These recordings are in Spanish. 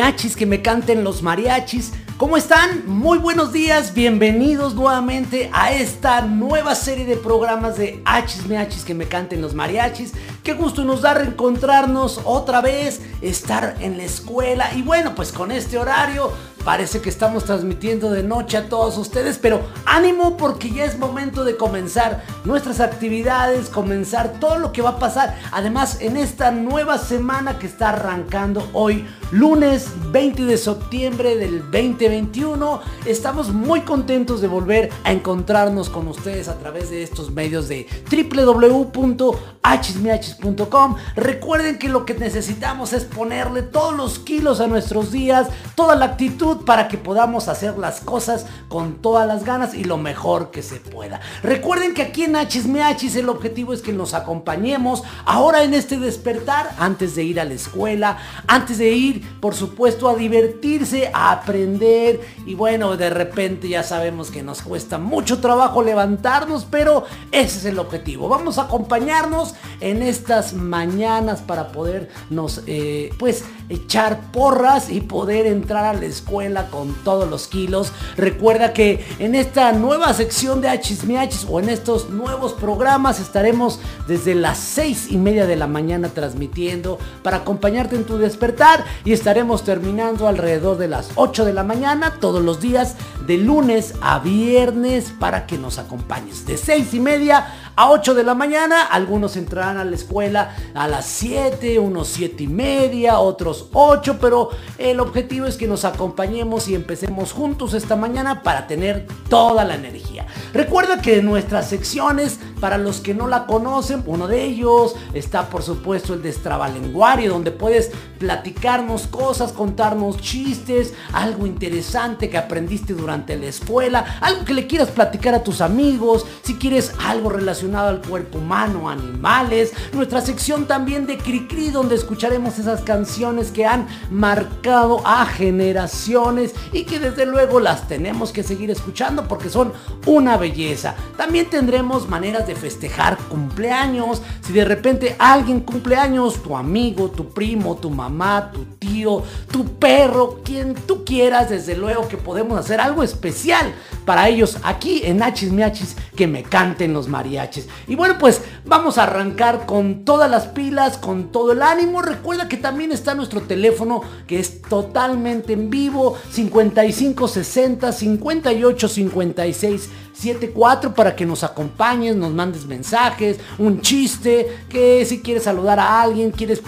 Achis, miachis, que me canten los mariachis. ¿Cómo están? Muy buenos días, bienvenidos nuevamente a esta nueva serie de programas de Achis Miachis que me canten los mariachis. Qué gusto nos da reencontrarnos otra vez, estar en la escuela y bueno, pues con este horario Parece que estamos transmitiendo de noche a todos ustedes, pero ánimo porque ya es momento de comenzar nuestras actividades, comenzar todo lo que va a pasar. Además, en esta nueva semana que está arrancando hoy, lunes 20 de septiembre del 2021, estamos muy contentos de volver a encontrarnos con ustedes a través de estos medios de www.hsmiachis.com. Recuerden que lo que necesitamos es ponerle todos los kilos a nuestros días, toda la actitud para que podamos hacer las cosas con todas las ganas y lo mejor que se pueda. Recuerden que aquí en Hachis el objetivo es que nos acompañemos ahora en este despertar antes de ir a la escuela, antes de ir por supuesto a divertirse, a aprender y bueno, de repente ya sabemos que nos cuesta mucho trabajo levantarnos, pero ese es el objetivo. Vamos a acompañarnos en estas mañanas para podernos eh, pues echar porras y poder entrar a la escuela con todos los kilos. Recuerda que en esta nueva sección de Hachis Miachis o en estos nuevos programas. Estaremos desde las seis y media de la mañana transmitiendo para acompañarte en tu despertar. Y estaremos terminando alrededor de las 8 de la mañana todos los días de lunes a viernes para que nos acompañes. De seis y media a 8 de la mañana. Algunos entrarán a la escuela a las 7, unos 7 y media, otros 8, pero el objetivo es que nos acompañemos y empecemos juntos esta mañana para tener toda la energía. Recuerda que nuestras secciones, para los que no la conocen, uno de ellos está por supuesto el destrabalenguario, donde puedes platicarnos cosas, contarnos chistes, algo interesante que aprendiste durante la escuela, algo que le quieras platicar a tus amigos, si quieres algo relacionado al cuerpo humano, animales, nuestra sección también de Cricri donde escucharemos esas canciones que han marcado a generaciones y que desde luego las tenemos que seguir escuchando porque son una belleza. También tendremos maneras de festejar cumpleaños, si de repente alguien cumpleaños, tu amigo, tu primo, tu mamá, tu tío, tu perro, quien tú quieras, desde luego que podemos hacer algo especial para ellos aquí en Hachis Miachis que me canten los mariachis. Y bueno, pues vamos a arrancar con todas las pilas, con todo el ánimo. Recuerda que también está nuestro teléfono que es totalmente en vivo, 5560 58 56 74 para que nos acompañes, nos mandes mensajes, un chiste, que si quieres saludar a alguien, quieres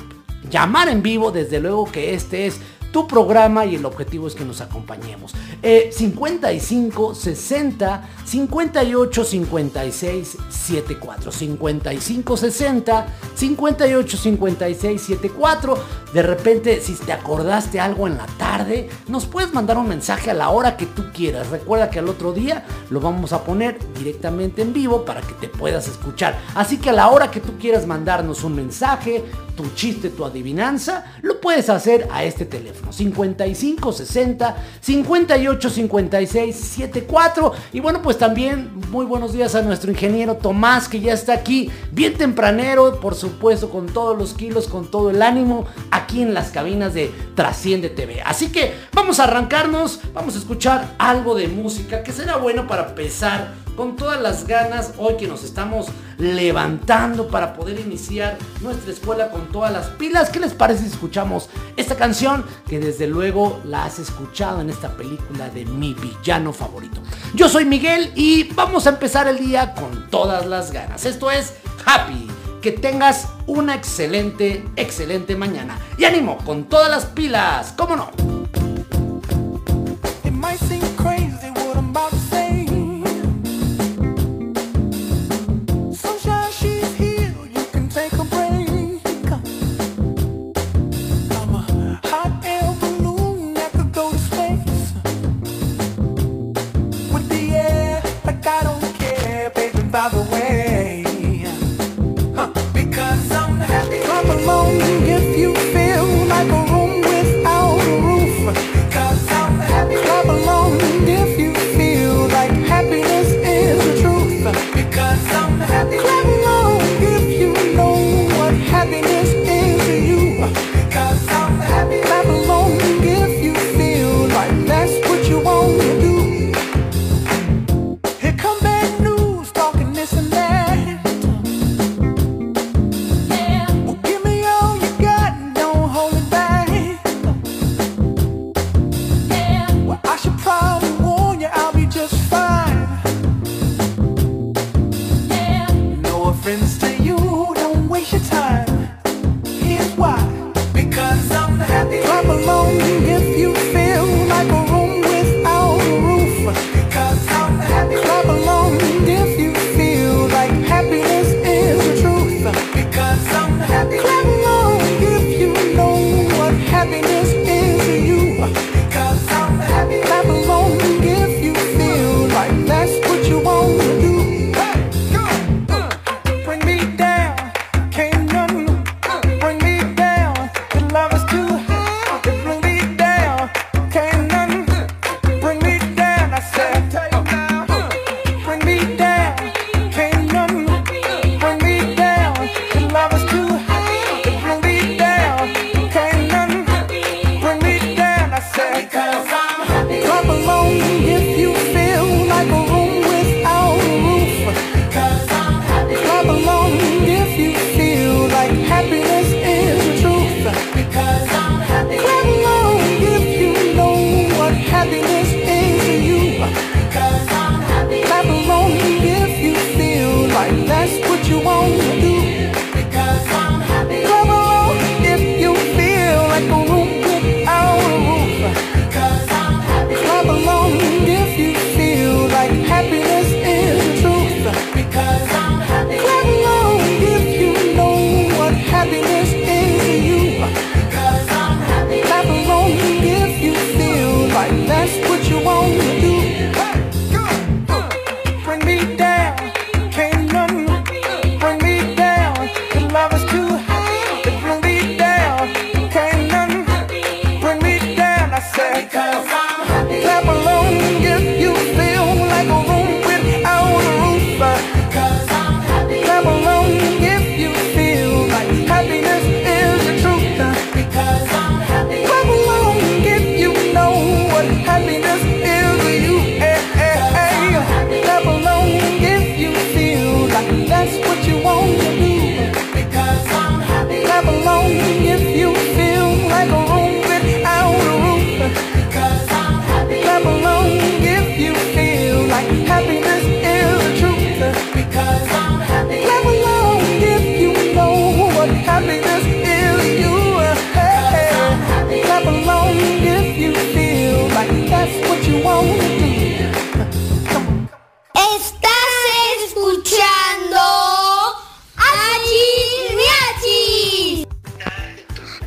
llamar en vivo, desde luego que este es tu programa y el objetivo es que nos acompañemos. 55 60 58 56 74 55 60 58 56 74 de repente si te acordaste algo en la tarde nos puedes mandar un mensaje a la hora que tú quieras. Recuerda que al otro día lo vamos a poner directamente en vivo para que te puedas escuchar. Así que a la hora que tú quieras mandarnos un mensaje tu chiste tu adivinanza lo puedes hacer a este teléfono 55 60 58 56 74 y bueno pues también muy buenos días a nuestro ingeniero Tomás que ya está aquí bien tempranero, por supuesto con todos los kilos, con todo el ánimo aquí en las cabinas de Trasciende TV. Así que vamos a arrancarnos, vamos a escuchar algo de música que será bueno para empezar con todas las ganas hoy que nos estamos levantando para poder iniciar nuestra escuela con todas las pilas. ¿Qué les parece si escuchamos esta canción que desde luego la has escuchado en esta película de mi villano favorito? Yo soy Miguel y vamos a empezar el día con todas las ganas. Esto es Happy. Que tengas una excelente, excelente mañana. Y ánimo, con todas las pilas, ¿cómo no?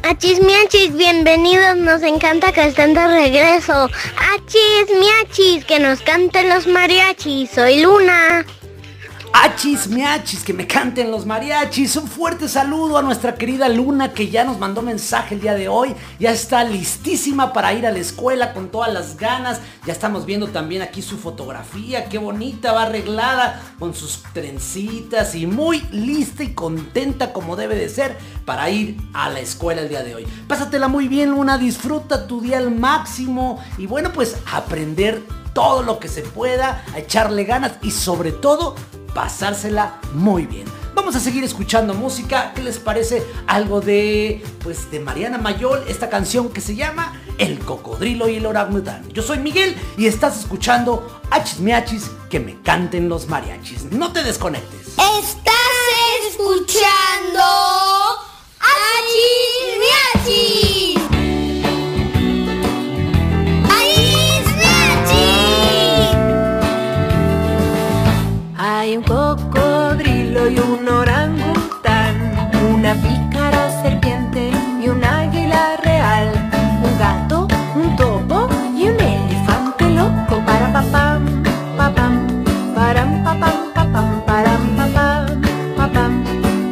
Achis miachis, bienvenidos, nos encanta que estén de regreso. Achis miachis, que nos canten los mariachis. Soy Luna. Achis, miachis, que me canten los mariachis. Un fuerte saludo a nuestra querida Luna que ya nos mandó mensaje el día de hoy. Ya está listísima para ir a la escuela con todas las ganas. Ya estamos viendo también aquí su fotografía. Qué bonita, va arreglada con sus trencitas y muy lista y contenta como debe de ser para ir a la escuela el día de hoy. Pásatela muy bien, Luna. Disfruta tu día al máximo. Y bueno, pues aprender todo lo que se pueda, a echarle ganas y sobre todo pasársela muy bien. Vamos a seguir escuchando música. ¿Qué les parece algo de pues de Mariana Mayol, esta canción que se llama El cocodrilo y el orangután? Yo soy Miguel y estás escuchando Achis Miachis que me canten los mariachis. No te desconectes. Estás escuchando Achis Miachis. Hay un cocodrilo y un orangután, una pícara serpiente y un águila real, un gato, un topo y un elefante loco. Para papam, papam, param papam, papam, param papam, papam,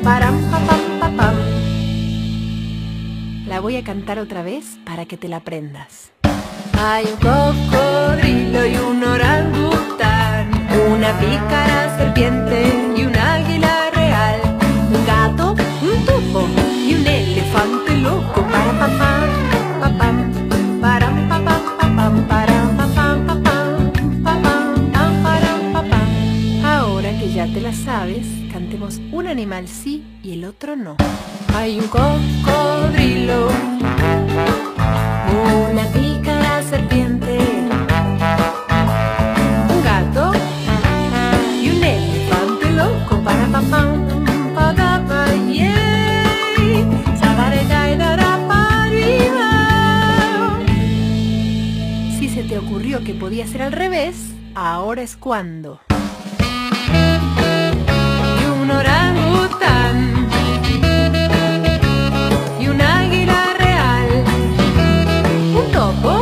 param papam, papam. La voy a cantar otra vez para que te la aprendas. Hay un cocodrilo y un orangután, una pícara serpiente y un águila real, un gato, un topo y un elefante loco. Para papá. Ahora que ya te la sabes, cantemos un animal sí y el otro no. Hay un cocodrilo una que podía ser al revés, ahora es cuando. Y un orangután. Y un águila real. Un topo.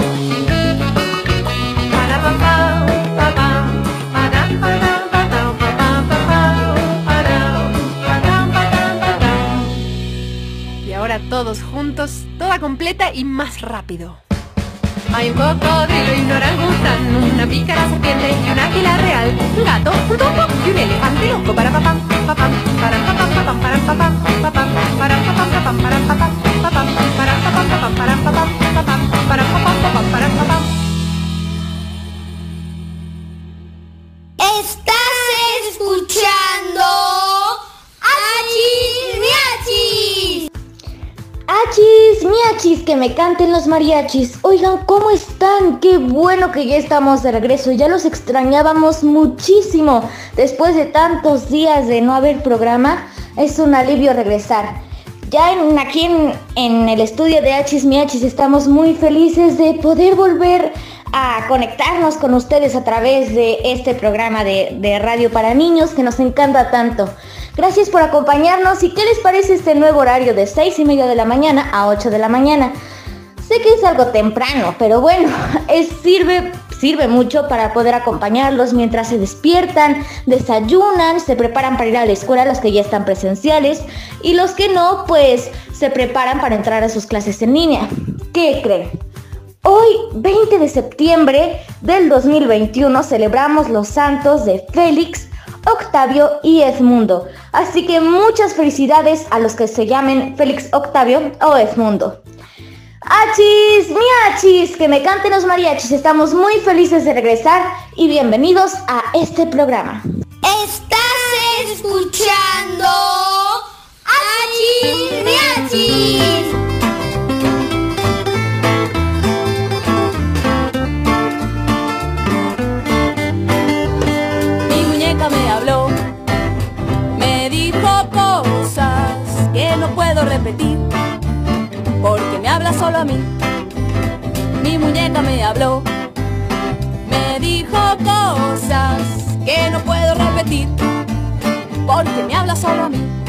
Y ahora todos juntos, toda completa y más rápido. Hay un cocodrilo y un orangután, una pícara serpiente y un águila real, un gato, un topo y un elefante loco para papam, papam, para papam, papam, para papam, papam, para papam, papam, para papam, papam, para papam, papam, para papam, papam, para papam, papam, para papam. Que me canten los mariachis. Oigan, ¿cómo están? Qué bueno que ya estamos de regreso. Ya los extrañábamos muchísimo. Después de tantos días de no haber programa, es un alivio regresar. Ya en, aquí en, en el estudio de Achis Miachis estamos muy felices de poder volver a conectarnos con ustedes a través de este programa de, de radio para niños que nos encanta tanto. Gracias por acompañarnos y qué les parece este nuevo horario de 6 y media de la mañana a 8 de la mañana. Sé que es algo temprano, pero bueno, es, sirve, sirve mucho para poder acompañarlos mientras se despiertan, desayunan, se preparan para ir a la escuela los que ya están presenciales y los que no, pues se preparan para entrar a sus clases en línea. ¿Qué creen? Hoy, 20 de septiembre del 2021, celebramos los santos de Félix, Octavio y Edmundo. Así que muchas felicidades a los que se llamen Félix Octavio o Edmundo. Achis, miachis, que me canten los mariachis. Estamos muy felices de regresar y bienvenidos a este programa. Estás escuchando Achis Miachis. Repetir, porque me habla solo a mí. Mi muñeca me habló, me dijo cosas que no puedo repetir, porque me habla solo a mí.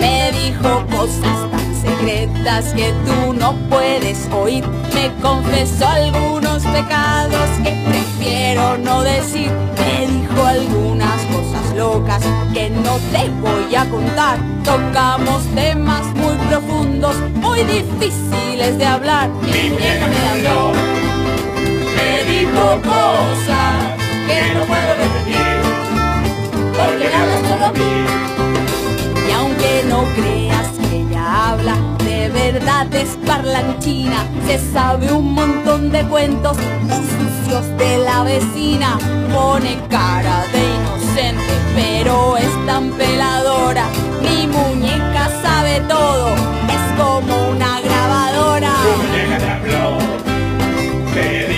Me dijo cosas tan secretas que tú no puedes oír. Me confesó algunos pecados que prefiero no decir. Me dijo algunas cosas locas que no te voy a contar. Tocamos temas muy profundos, muy difíciles de hablar. Mi vieja me habló, me dijo cosas que no puedo repetir, porque me hablas solo a mí. No creas que ella habla, de verdad es parlanchina. Se sabe un montón de cuentos sucios de la vecina. Pone cara de inocente, pero es tan peladora. Mi muñeca sabe todo, es como una grabadora. muñeca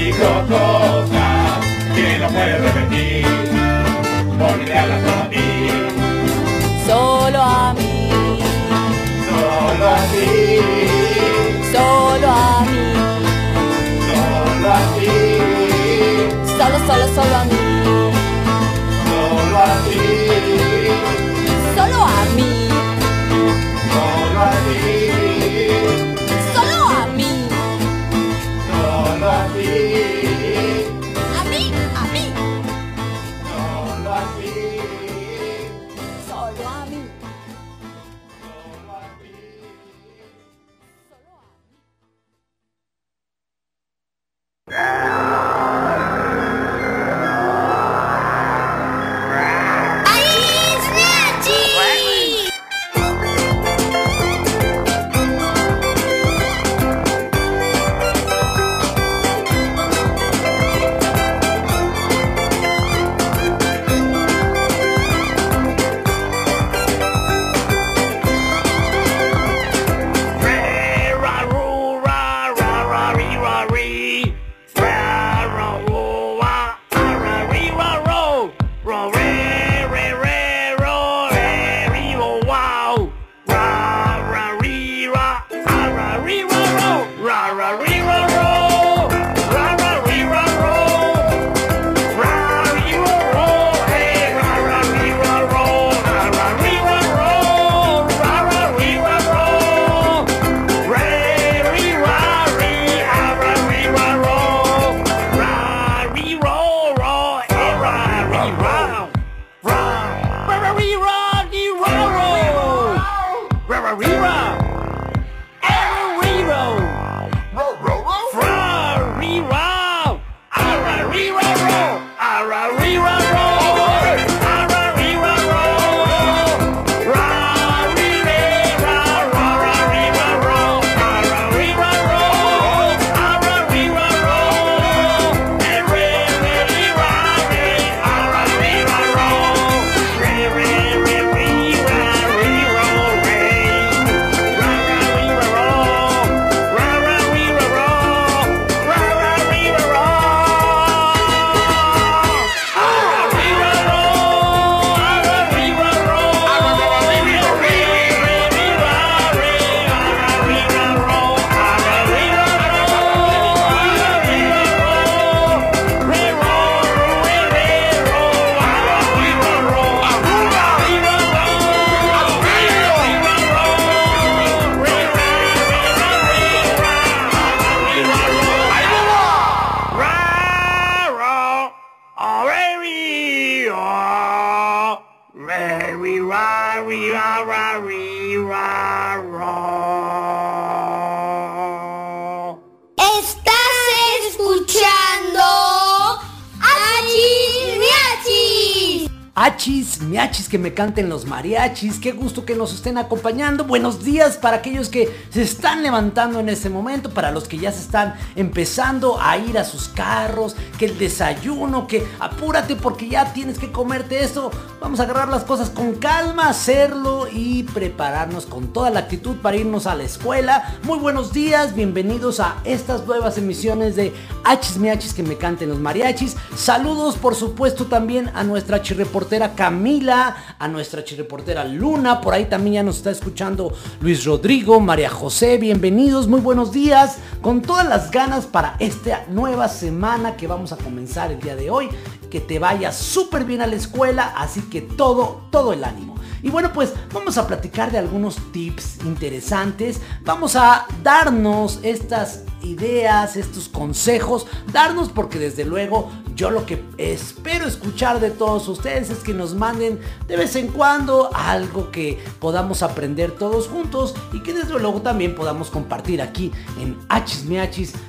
dijo cosas que no puedes repetir, a ti, solo a mí, solo a ti, solo, solo, solo a mí, solo a ti, solo a mí, ¡Achis, que me canten los mariachis, qué gusto que nos estén acompañando. Buenos días para aquellos que se están levantando en este momento, para los que ya se están empezando a ir a sus carros, que el desayuno, que apúrate porque ya tienes que comerte esto. Vamos a agarrar las cosas con calma, hacerlo y prepararnos con toda la actitud para irnos a la escuela. Muy buenos días, bienvenidos a estas nuevas emisiones de Achis miachis, que me canten los mariachis. Saludos por supuesto también a nuestra chirreportera Camila, a nuestra chirreportera Luna, por ahí también ya nos está escuchando Luis Rodrigo, María José, bienvenidos, muy buenos días, con todas las ganas para esta nueva semana que vamos a comenzar el día de hoy, que te vaya súper bien a la escuela, así que todo, todo el ánimo. Y bueno, pues vamos a platicar de algunos tips interesantes. Vamos a darnos estas ideas, estos consejos, darnos porque desde luego yo lo que espero escuchar de todos ustedes es que nos manden de vez en cuando algo que podamos aprender todos juntos y que desde luego también podamos compartir aquí en Hachis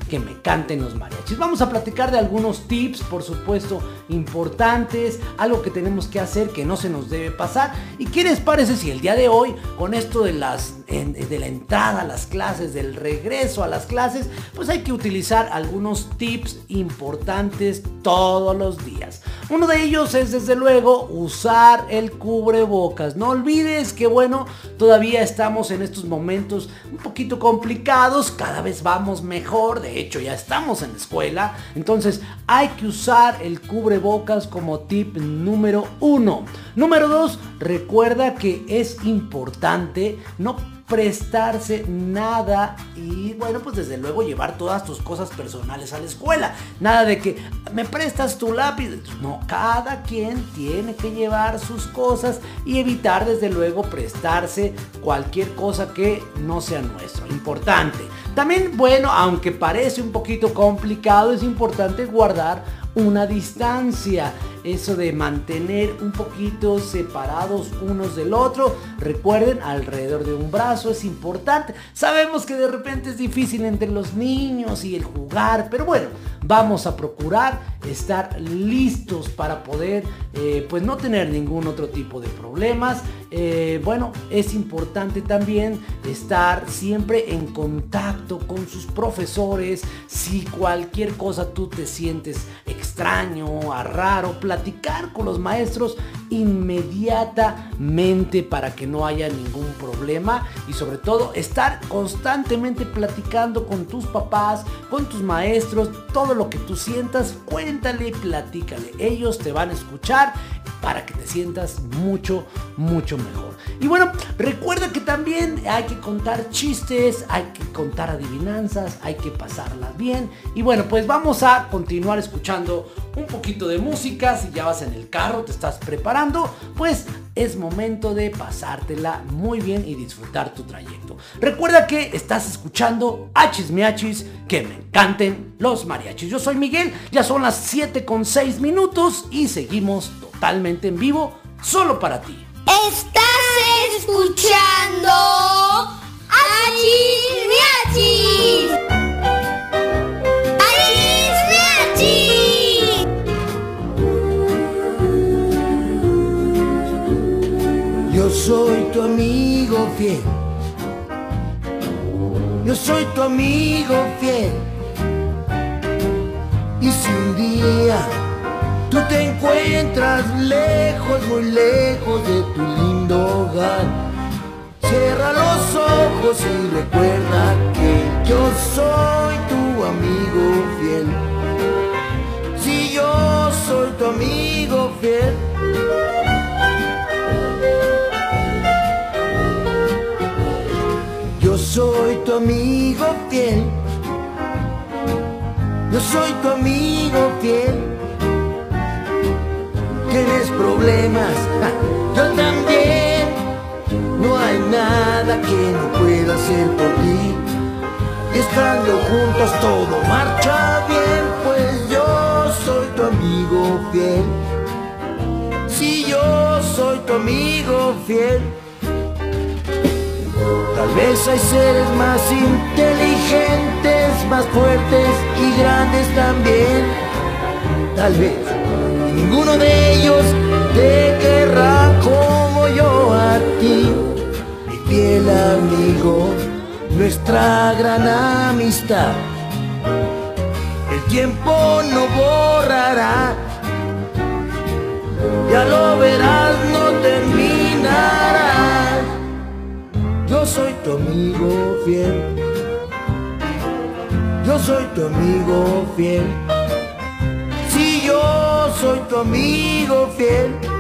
que me canten los mariachis. Vamos a platicar de algunos tips, por supuesto, importantes, algo que tenemos que hacer que no se nos debe pasar. ¿Y qué les parece si el día de hoy, con esto de las de la entrada a las clases, del regreso a las clases, pues hay que utilizar algunos tips importantes todos los días. Uno de ellos es desde luego usar el cubrebocas. No olvides que bueno, todavía estamos en estos momentos un poquito complicados, cada vez vamos mejor, de hecho ya estamos en la escuela, entonces hay que usar el cubrebocas como tip número uno. Número dos, recuerda que es importante no prestarse nada y bueno pues desde luego llevar todas tus cosas personales a la escuela. Nada de que me prestas tu lápiz no cada quien tiene que llevar sus cosas y evitar desde luego prestarse cualquier cosa que no sea nuestro. Importante. También bueno aunque parece un poquito complicado es importante guardar una distancia eso de mantener un poquito separados unos del otro. Recuerden, alrededor de un brazo es importante. Sabemos que de repente es difícil entre los niños y el jugar, pero bueno, vamos a procurar estar listos para poder eh, pues no tener ningún otro tipo de problemas. Eh, bueno, es importante también estar siempre en contacto con sus profesores. Si cualquier cosa tú te sientes extraño, a raro, platicar con los maestros inmediatamente para que no haya ningún problema y sobre todo estar constantemente platicando con tus papás, con tus maestros, todo lo que tú sientas, cuéntale y platícale. Ellos te van a escuchar para que te sientas mucho, mucho mejor. Y bueno, recuerda que también hay que contar chistes, hay que contar adivinanzas, hay que pasarlas bien. Y bueno, pues vamos a continuar escuchando un poquito de música. Si ya vas en el carro, te estás preparando, pues es momento de pasártela muy bien y disfrutar tu trayecto. Recuerda que estás escuchando Hachis Miachis, que me encanten los mariachis. Yo soy Miguel, ya son las 7 con 6 minutos y seguimos totalmente en vivo solo para ti. Estás escuchando. Hachis Miachis. Yo soy tu amigo fiel. Yo soy tu amigo fiel. Y si un día tú te encuentras lejos, muy lejos de tu lindo hogar, cierra los ojos y recuerda que todo marcha bien, pues yo soy tu amigo fiel. Si yo soy tu amigo fiel. Tal vez hay seres más inteligentes, más fuertes y grandes también. Tal vez ninguno de ellos te querrá como yo a ti, mi fiel amigo, nuestra gran amistad. Tiempo no borrará, ya lo verás, no terminará. Yo soy tu amigo fiel. Yo soy tu amigo fiel. Si yo soy tu amigo fiel.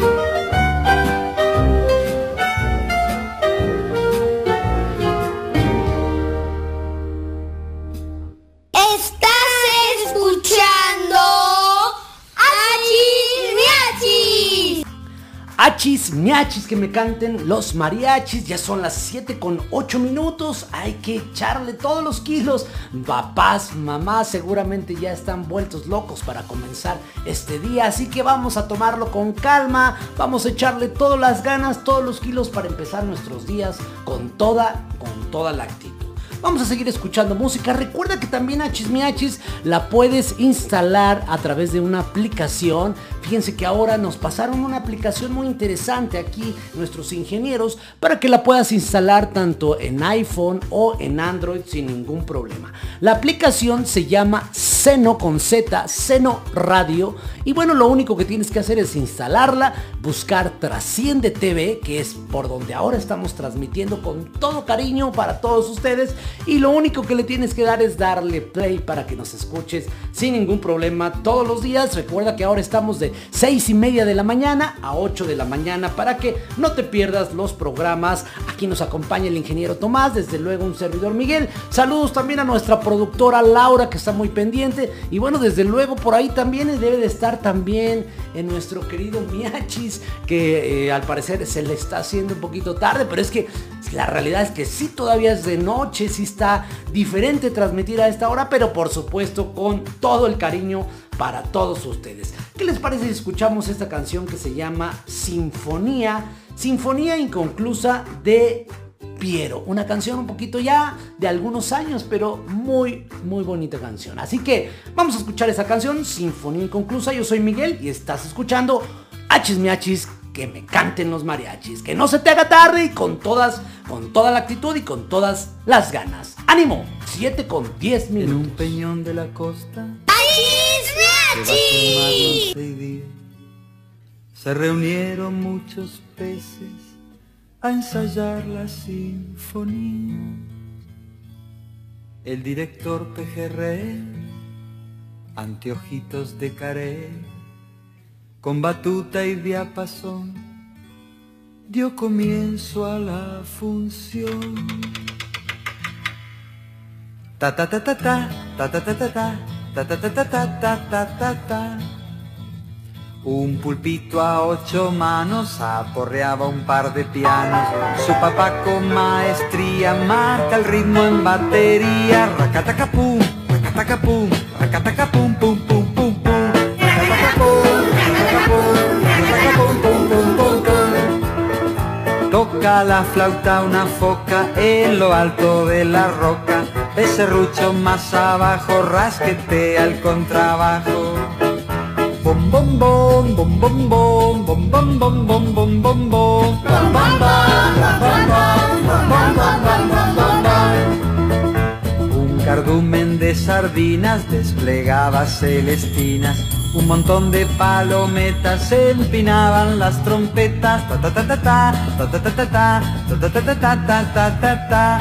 Escuchando Hachis Miachis. Achis, miachis, que me canten los mariachis. Ya son las 7 con 8 minutos. Hay que echarle todos los kilos. Papás, mamás seguramente ya están vueltos locos para comenzar este día. Así que vamos a tomarlo con calma. Vamos a echarle todas las ganas, todos los kilos para empezar nuestros días con toda, con toda la actitud. Vamos a seguir escuchando música. Recuerda que también Achis Miachis la puedes instalar a través de una aplicación. Fíjense que ahora nos pasaron una aplicación muy interesante aquí nuestros ingenieros para que la puedas instalar tanto en iPhone o en Android sin ningún problema. La aplicación se llama Seno con Z, Seno Radio. Y bueno, lo único que tienes que hacer es instalarla, buscar Trasciende TV, que es por donde ahora estamos transmitiendo con todo cariño para todos ustedes y lo único que le tienes que dar es darle play para que nos escuches sin ningún problema todos los días. Recuerda que ahora estamos de 6 y media de la mañana a 8 de la mañana para que no te pierdas los programas. Aquí nos acompaña el ingeniero Tomás, desde luego un servidor Miguel. Saludos también a nuestra productora Laura que está muy pendiente y bueno, desde luego por ahí también debe de estar también en nuestro querido Miachis que eh, al parecer se le está haciendo un poquito tarde, pero es que la realidad es que sí todavía es de noche, sí está diferente transmitir a esta hora, pero por supuesto con todo el cariño para todos ustedes. ¿Qué les parece si escuchamos esta canción que se llama Sinfonía? Sinfonía inconclusa de Piero. Una canción un poquito ya de algunos años, pero muy, muy bonita canción. Así que vamos a escuchar esa canción, Sinfonía inconclusa. Yo soy Miguel y estás escuchando Hachis Miachis que me canten los mariachis, que no se te haga tarde y con todas, con toda la actitud y con todas las ganas. ¡Ánimo! 7 con 10 minutos. En un peñón de la costa se, reunieron muchos peces a ensayar la sinfonía. El director Pejerrey, anteojitos de caré, con batuta y diapasón, dio comienzo a la función. Ta ta ta ta, ta ta ta ta ta ta ta ta ta ta ta ta ta un pulpito a ocho manos aporreaba un par de pianos. Su papá con maestría marca el ritmo en batería. Racatacapum, racatacapum, racatacapum, pum, pum, pum, pum. Toca la flauta una foca en lo alto de la roca. Ese rucho más abajo rasquetea el contrabajo. Bom bom bom bom bom bom bom bom bom bom bom bom bom Un cardumen de sardinas desplegaba celestinas un montón de palometas empinaban las trompetas ta ta ta ta ta ta ta ta ta ta ta ta ta ta ta ta ta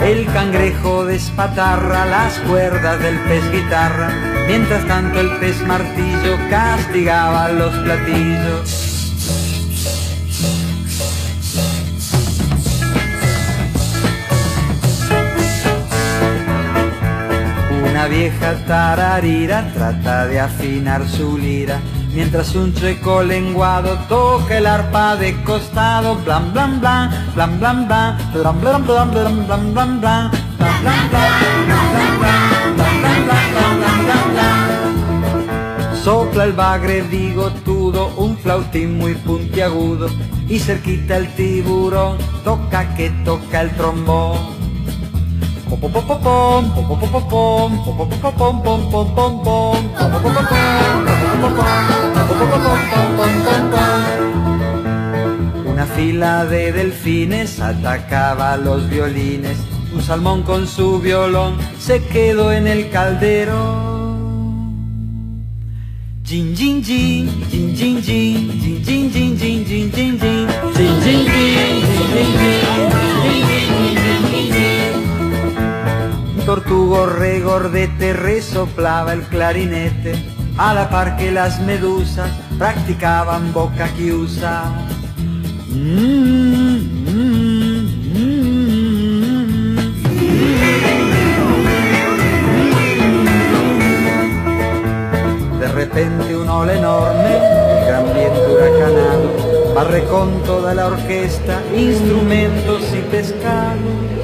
El cangrejo despatarra las cuerdas del pez guitarra, mientras tanto el pez martillo castigaba los platillos. Una vieja tararira trata de afinar su lira, mientras un chueco lenguado toca el arpa de costado, blan, blan blan blan, blan blan blan, blan blan blan, blan blan blan. Sopla el bagre bigotudo, un flautín muy puntiagudo, y cerquita el tiburón, toca que toca el trombón. Una fila de delfines atacaba los violines. Un salmón con su violón se quedó en el caldero. Jin jin jin, jin jin jin, jin jin jin jin jin jin jin, jin jin jin, jin tortugo regordete resoplaba el clarinete, a la par que las medusas practicaban boca chiusa. De repente un ola enorme, el gran viento huracanado, barre con toda la orquesta, instrumentos y pescados.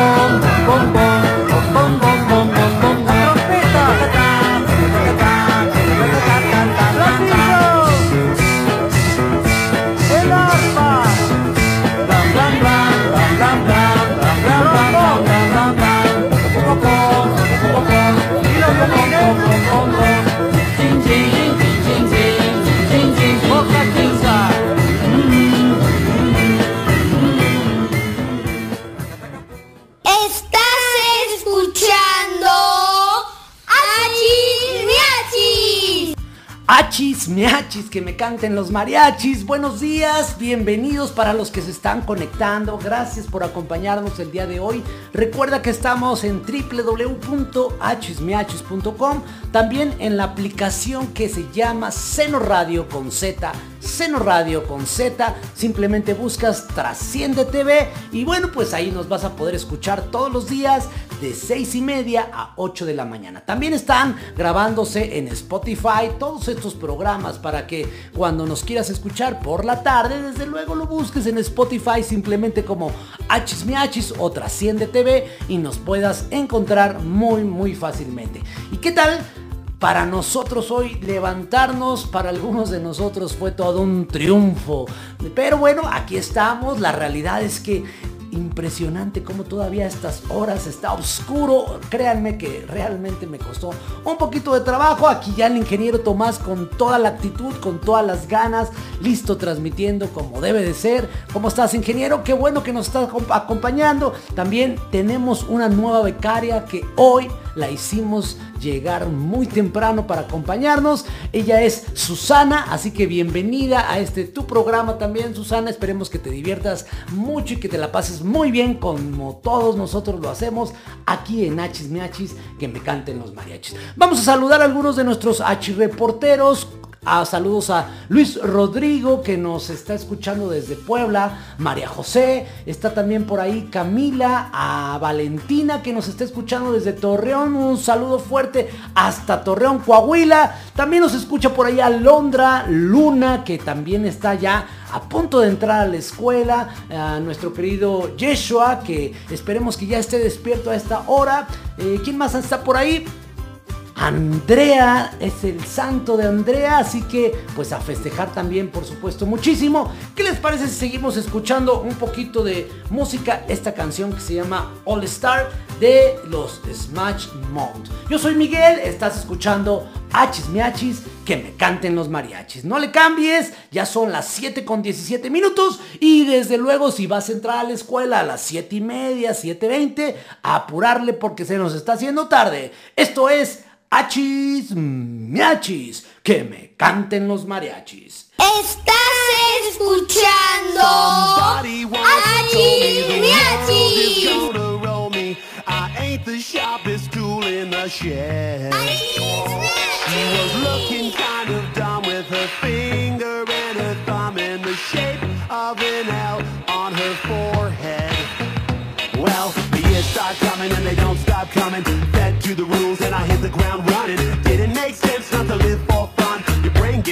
miachis, que me canten los mariachis. Buenos días, bienvenidos para los que se están conectando. Gracias por acompañarnos el día de hoy. Recuerda que estamos en www.achismiachis.com. También en la aplicación que se llama Seno Radio con Z. Seno Radio con Z. Simplemente buscas Trasciende TV. Y bueno, pues ahí nos vas a poder escuchar todos los días de 6 y media a 8 de la mañana. También están grabándose en Spotify todos estos programas para que cuando nos quieras escuchar por la tarde, desde luego lo busques en Spotify simplemente como Hachis o Trasciende TV y nos puedas encontrar muy muy fácilmente. ¿Y qué tal? Para nosotros hoy levantarnos, para algunos de nosotros fue todo un triunfo. Pero bueno, aquí estamos. La realidad es que impresionante cómo todavía a estas horas está oscuro. Créanme que realmente me costó un poquito de trabajo. Aquí ya el ingeniero Tomás con toda la actitud, con todas las ganas, listo transmitiendo como debe de ser. ¿Cómo estás ingeniero? Qué bueno que nos estás acom- acompañando. También tenemos una nueva becaria que hoy la hicimos llegar muy temprano para acompañarnos. Ella es Susana, así que bienvenida a este tu programa también, Susana. Esperemos que te diviertas mucho y que te la pases muy bien como todos nosotros lo hacemos aquí en Hachis Miachis, que me canten los mariachis. Vamos a saludar a algunos de nuestros reporteros. Ah, saludos a Luis Rodrigo que nos está escuchando desde Puebla, María José, está también por ahí. Camila, a Valentina que nos está escuchando desde Torreón, un saludo fuerte hasta Torreón, Coahuila, también nos escucha por ahí Alondra Luna que también está ya a punto de entrar a la escuela, a nuestro querido Yeshua que esperemos que ya esté despierto a esta hora, Eh, ¿quién más está por ahí? Andrea es el santo de Andrea, así que pues a festejar también, por supuesto, muchísimo. ¿Qué les parece si seguimos escuchando un poquito de música? Esta canción que se llama All Star de los Smash Mouth. Yo soy Miguel, estás escuchando Hachis Miachis, que me canten los mariachis. No le cambies, ya son las 7 con 17 minutos y desde luego si vas a entrar a la escuela a las 7 y media, 7.20, a apurarle porque se nos está haciendo tarde. Esto es Hachis Miachis, que me canten los mariachis. Estás escuchando Achis Miachis. gonna roll. I ain't the sharpest tool in the shed. She was looking kind of dumb with her finger and her thumb in the shape of an L on her forehead. Well, the years start coming and they don't stop coming.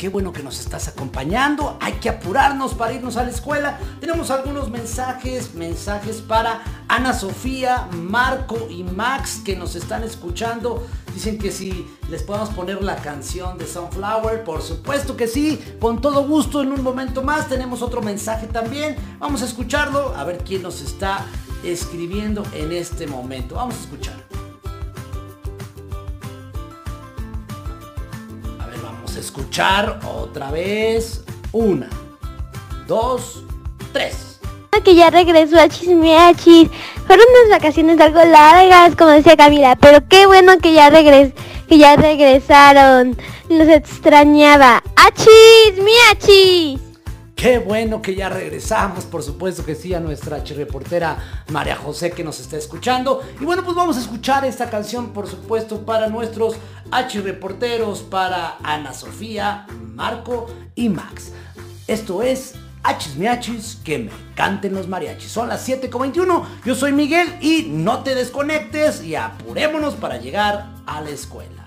qué bueno que nos estás acompañando, hay que apurarnos para irnos a la escuela. Tenemos algunos mensajes, mensajes para Ana Sofía, Marco y Max que nos están escuchando. Dicen que si les podemos poner la canción de Sunflower, por supuesto que sí, con todo gusto en un momento más. Tenemos otro mensaje también, vamos a escucharlo, a ver quién nos está escribiendo en este momento. Vamos a escuchar. Escuchar otra vez. Una, dos, tres. Que ya regresó a Chismeachis. Fueron unas vacaciones algo largas, como decía Camila, pero qué bueno que ya regres que ya regresaron. Los extrañaba. ¡Achis! ¡Miachis! Qué bueno que ya regresamos, por supuesto que sí, a nuestra reportera María José que nos está escuchando. Y bueno, pues vamos a escuchar esta canción, por supuesto, para nuestros H reporteros, para Ana Sofía, Marco y Max. Esto es Hachis Miachis, que me canten los mariachis. Son las 7.21, yo soy Miguel y no te desconectes y apurémonos para llegar a la escuela.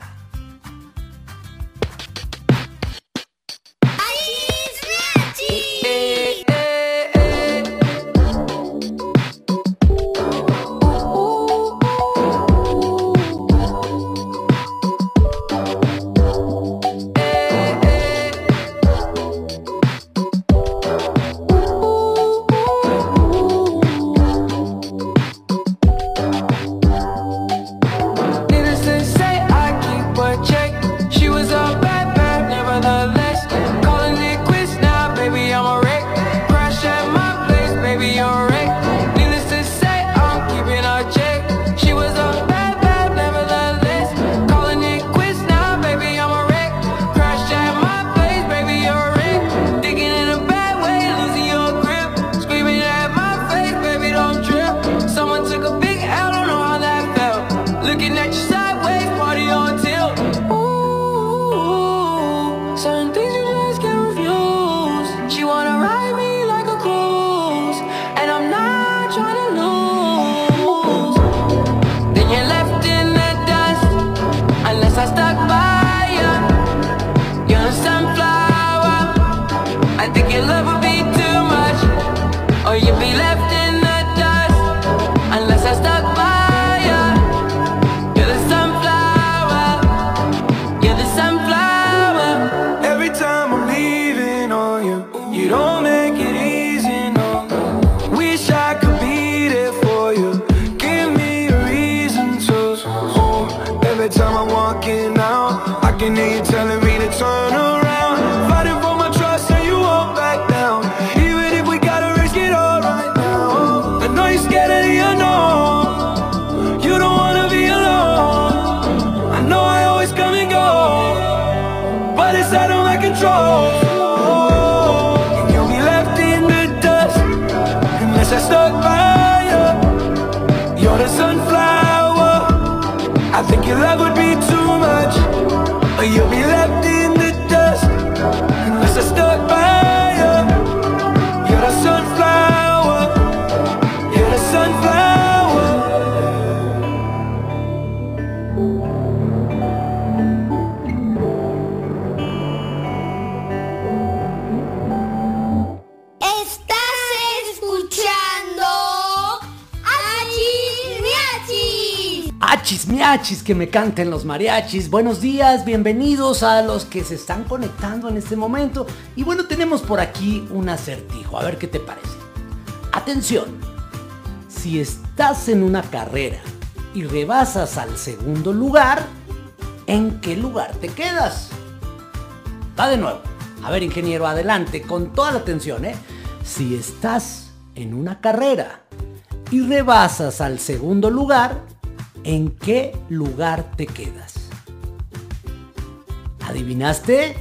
Que me canten los mariachis. Buenos días, bienvenidos a los que se están conectando en este momento. Y bueno, tenemos por aquí un acertijo, a ver qué te parece. Atención, si estás en una carrera y rebasas al segundo lugar, ¿en qué lugar te quedas? Va de nuevo. A ver, ingeniero, adelante, con toda la atención, ¿eh? Si estás en una carrera y rebasas al segundo lugar, ¿en qué lugar te quedas? ¿Adivinaste?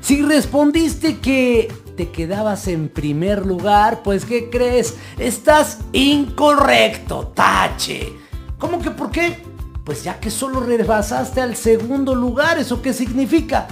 Si respondiste que te quedabas en primer lugar, pues ¿qué crees? Estás incorrecto, tache. ¿Cómo que por qué? Pues ya que solo rebasaste al segundo lugar, ¿eso qué significa?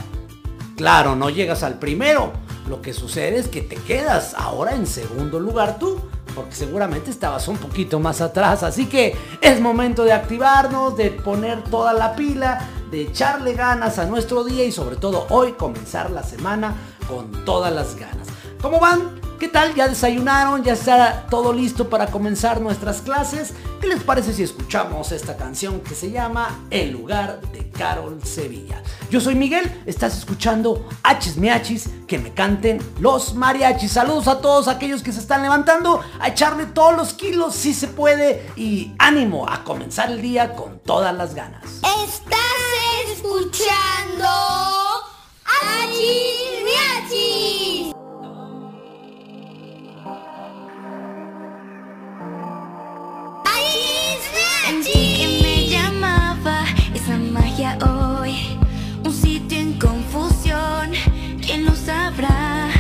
Claro, no llegas al primero. Lo que sucede es que te quedas ahora en segundo lugar tú porque seguramente estabas un poquito más atrás. Así que es momento de activarnos, de poner toda la pila, de echarle ganas a nuestro día y sobre todo hoy comenzar la semana con todas las ganas. ¿Cómo van? ¿Qué tal? ¿Ya desayunaron? ¿Ya está todo listo para comenzar nuestras clases? ¿Qué les parece si escuchamos esta canción que se llama El lugar de Carol Sevilla? Yo soy Miguel, estás escuchando Hachis Miachis, que me canten los mariachis. Saludos a todos aquellos que se están levantando, a echarle todos los kilos si se puede y ánimo a comenzar el día con todas las ganas. Estás escuchando Achis Miachis. Sentí que me llamaba esa magia hoy. Un sitio en confusión, ¿quién lo sabrá?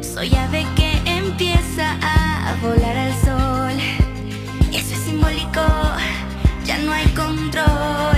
Soy ave que empieza a volar al sol. Eso es simbólico, ya no hay control.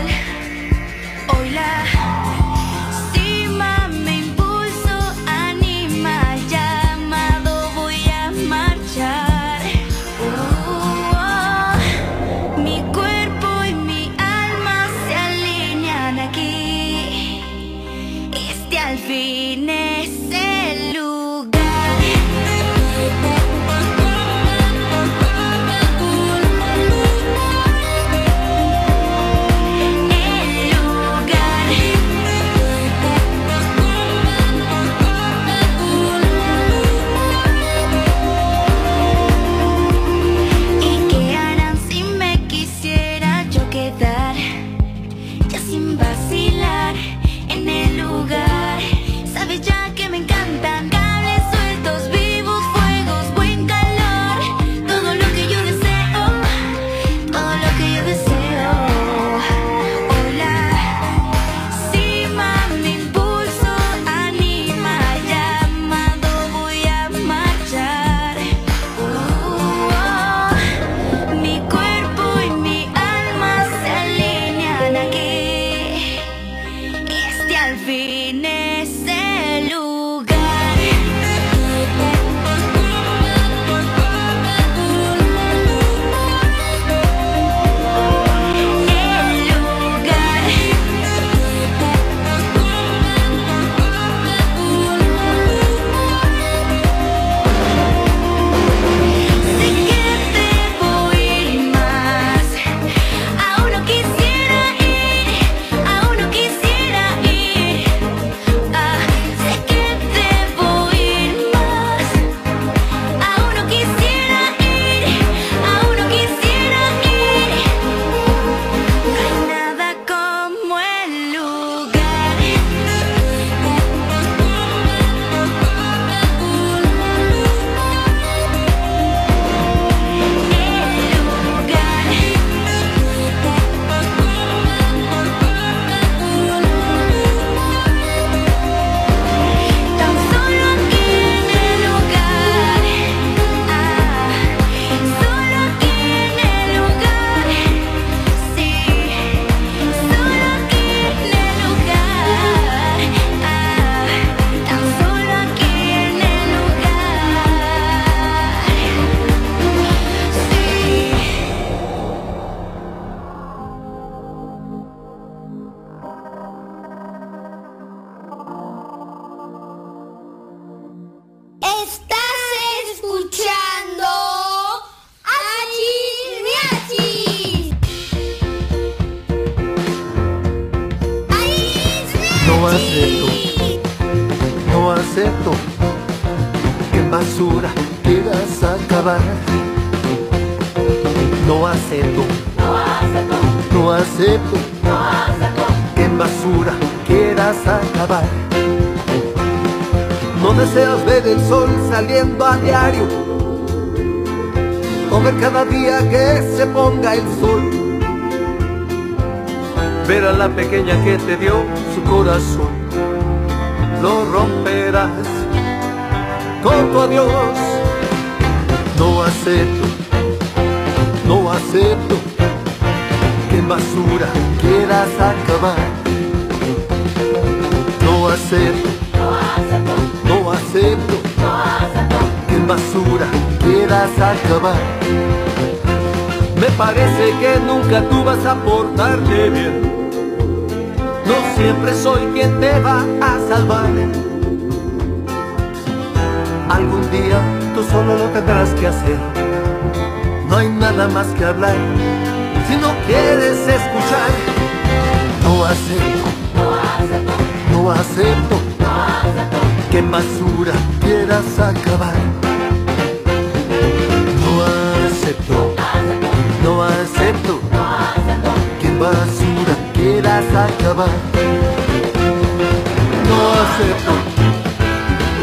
escuchando Achis No acepto, no acepto que basura quieras acabar. No acepto, no acepto, no acepto, no acepto que basura quieras acabar. No deseas ver el sol saliendo a diario o ver cada día que se ponga el sol. Ver a la pequeña que te dio su corazón, lo romperás con tu adiós. No acepto, no acepto que en basura quieras acabar. No acepto, no acepto que en basura quieras acabar. Me parece que nunca tú vas a portarte bien. No siempre soy quien te va a salvar. Algún día tú solo lo tendrás que hacer. No hay nada más que hablar. Si no quieres escuchar, no acepto, no acepto que en basura quieras acabar. No acepto, no acepto que en basura quieras acabar. No acepto,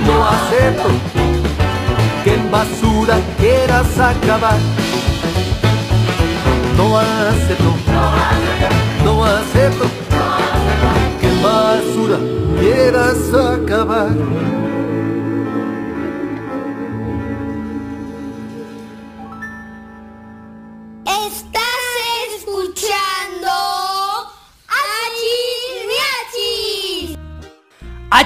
no acepto que en basura quieras acabar. No acepto, no acepto que en basura quieras acabar.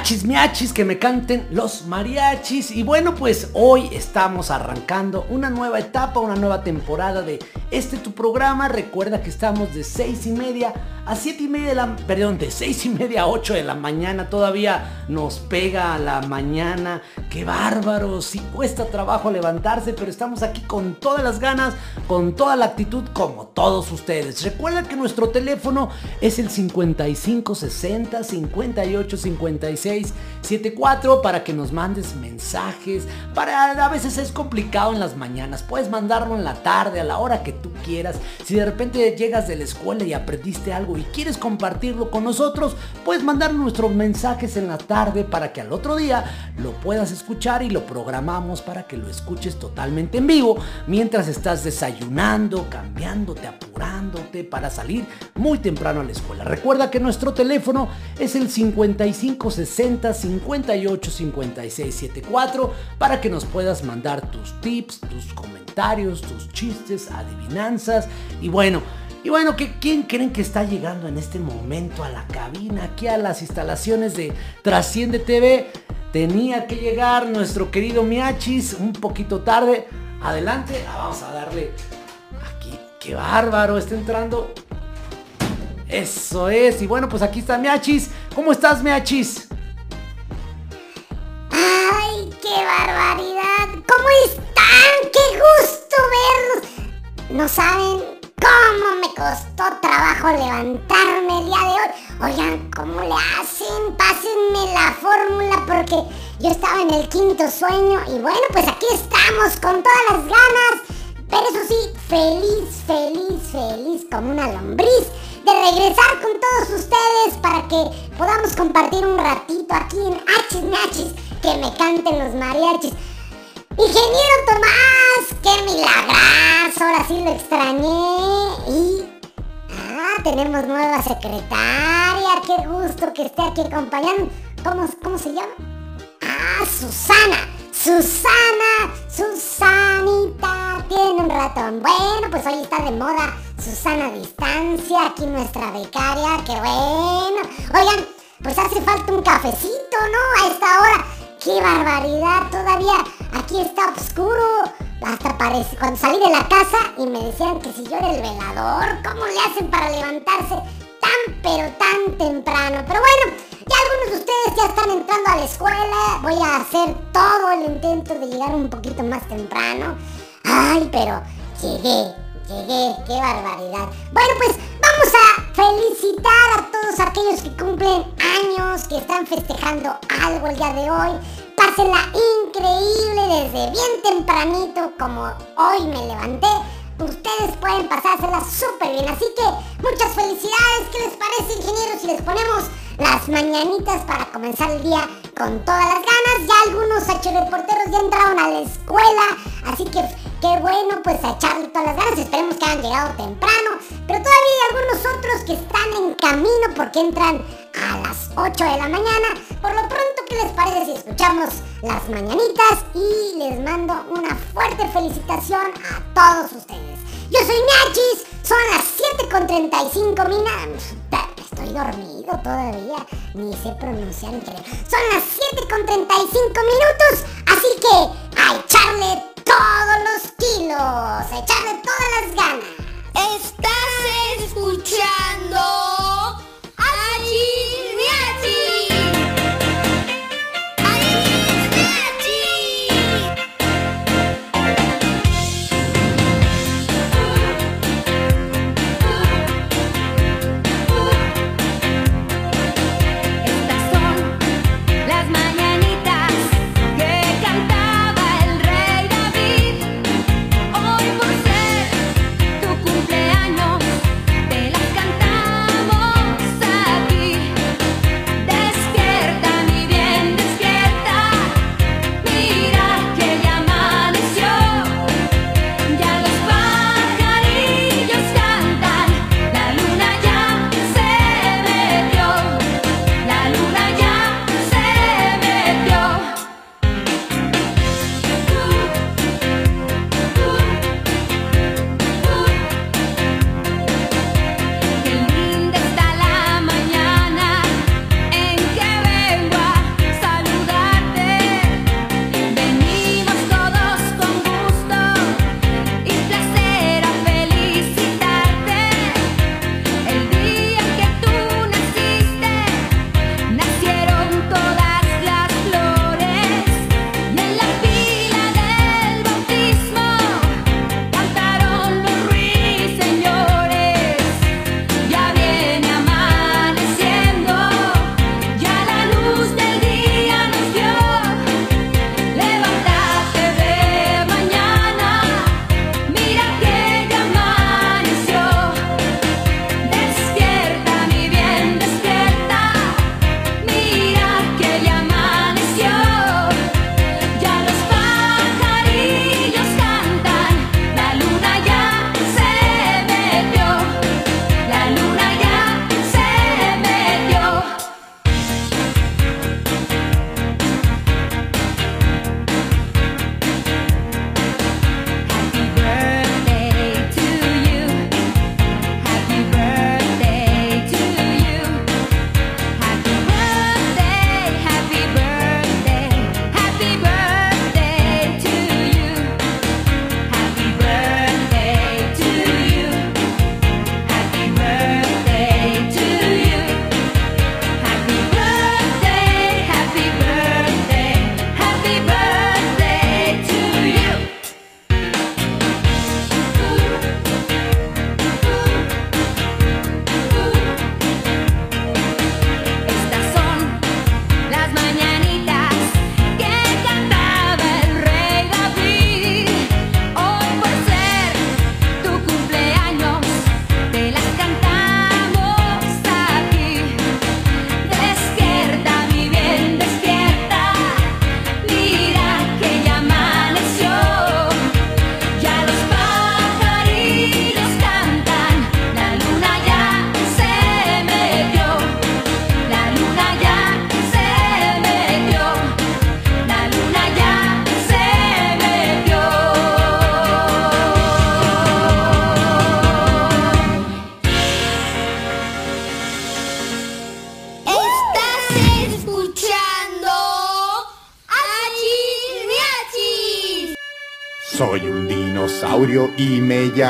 Achis miachis que me canten los mariachis y bueno pues hoy estamos arrancando una nueva etapa, una nueva temporada de este tu programa. Recuerda que estamos de seis y media a siete y media de la, perdón, de seis y media a 8 de la mañana. Todavía nos pega a la mañana. Qué bárbaro, sí cuesta trabajo levantarse, pero estamos aquí con todas las ganas, con toda la actitud como todos ustedes. Recuerda que nuestro teléfono es el 55 60 58 56 74 para que nos mandes mensajes. Para a veces es complicado en las mañanas, puedes mandarlo en la tarde a la hora que tú quieras. Si de repente llegas de la escuela y aprendiste algo y quieres compartirlo con nosotros, puedes mandar nuestros mensajes en la tarde para que al otro día lo puedas escuchar y lo programamos para que lo escuches totalmente en vivo mientras estás desayunando, cambiándote, apurándote para salir muy temprano a la escuela. Recuerda que nuestro teléfono es el 55 60 58 56 74 para que nos puedas mandar tus tips, tus comentarios, tus chistes, adivinanzas y bueno, y bueno, ¿qué- ¿quién creen que está llegando en este momento a la cabina, aquí a las instalaciones de Trasciende TV? Tenía que llegar nuestro querido Miachis un poquito tarde. Adelante, ah, vamos a darle aquí. ¡Qué bárbaro! Está entrando. Eso es. Y bueno, pues aquí está Miachis. ¿Cómo estás, Miachis? ¡Ay, qué barbaridad! ¿Cómo están? ¡Qué gusto verlos! No saben cómo me costó trabajo levantarme el día de hoy. Oigan, ¿cómo le hacen? Pásenme la fórmula porque yo estaba en el quinto sueño y bueno, pues aquí estamos con todas las ganas. Pero eso sí, feliz, feliz, feliz como una lombriz de regresar con todos ustedes para que podamos compartir un ratito aquí en Hachis Nachis, que me canten los mariachis. Ingeniero Tomás, qué milagrazo, ahora sí lo extrañé. Y ah, tenemos nueva secretaria, qué gusto que esté aquí acompañando. ¿Cómo, cómo se llama? Ah, Susana. Susana, Susanita, tiene un ratón. Bueno, pues hoy está de moda Susana Distancia, aquí nuestra becaria, qué bueno. Oigan, pues hace falta un cafecito, ¿no? A esta hora. ¡Qué barbaridad! Todavía aquí está oscuro. Hasta parece, cuando salí de la casa y me decían que si yo era el velador, ¿cómo le hacen para levantarse tan pero tan temprano? Pero bueno, ya algunos de ustedes ya están entrando a la escuela. Voy a hacer todo el intento de llegar un poquito más temprano. Ay, pero llegué, llegué, qué barbaridad. Bueno, pues vamos a felicitar a todos aquellos que cumplen años, que están festejando algo el día de hoy. Pásenla increíble desde bien tempranito, como hoy me levanté. Ustedes pueden pasársela súper bien, así que muchas felicidades. ¿Qué les parece, ingenieros, si les ponemos las mañanitas para comenzar el día con todas las ganas? Ya algunos reporteros ya entraron a la escuela, así que qué bueno, pues a echarle todas las ganas. Esperemos que hayan llegado temprano, pero todavía hay algunos otros que están en camino porque entran a las 8 de la mañana. Por lo pronto, ¿qué les parece si escuchamos las mañanitas y les mando una fuerte felicitación a todos ustedes? Yo soy Nachis, son las 7.35 minutos. Estoy dormido todavía, ni sé pronunciar Son las 7.35 minutos, así que a echarle todos los kilos, a echarle todas las ganas. Estás escuchando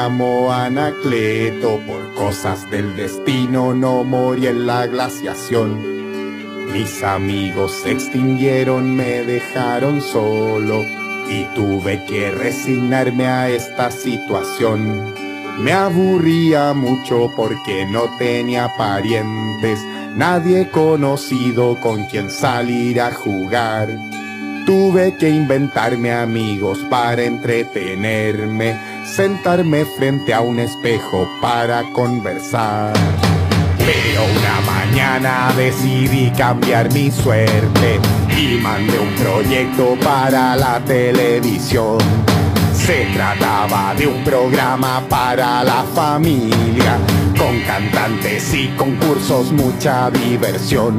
llamo Anacleto. Por cosas del destino no morí en la glaciación. Mis amigos se extinguieron, me dejaron solo y tuve que resignarme a esta situación. Me aburría mucho porque no tenía parientes, nadie conocido con quien salir a jugar. Tuve que inventarme amigos para entretenerme, sentarme frente a un espejo para conversar. Pero una mañana decidí cambiar mi suerte y mandé un proyecto para la televisión. Se trataba de un programa para la familia, con cantantes y concursos, mucha diversión.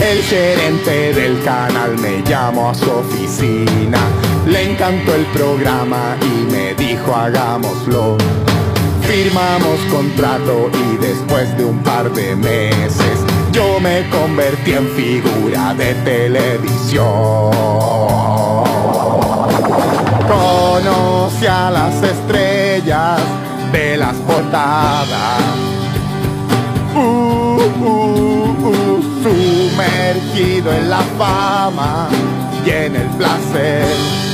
El gerente del canal me llamó a su oficina, le encantó el programa y me dijo hagámoslo. Firmamos contrato y después de un par de meses yo me convertí en figura de televisión. Conocí a las estrellas de las portadas. Uh, uh, uh, sumergido en la fama y en el placer.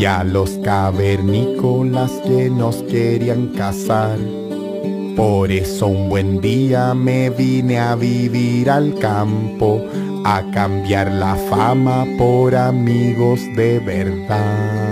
y a los cavernícolas que nos querían cazar. Por eso un buen día me vine a vivir al campo, a cambiar la fama por amigos de verdad.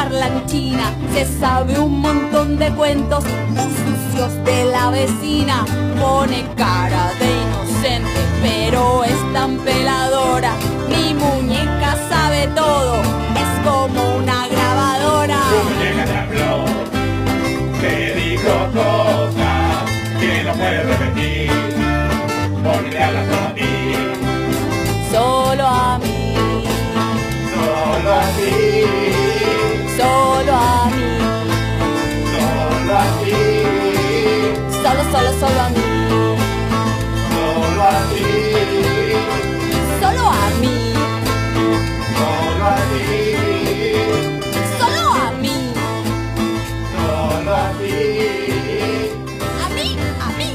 Parlanchina. Se sabe un montón de cuentos muy sucios de la vecina. Pone cara de inocente, pero es tan peladora. Mi muñeca sabe todo, es como una grabadora. muñeca te habló, te dijo cosas que no puedes repetir, porque te habla solo a ti, Solo a mí, solo a ti, solo, solo, solo a mí, solo a ti, solo a mí, solo a ti, solo a mí, solo a ti, a mí, a mí,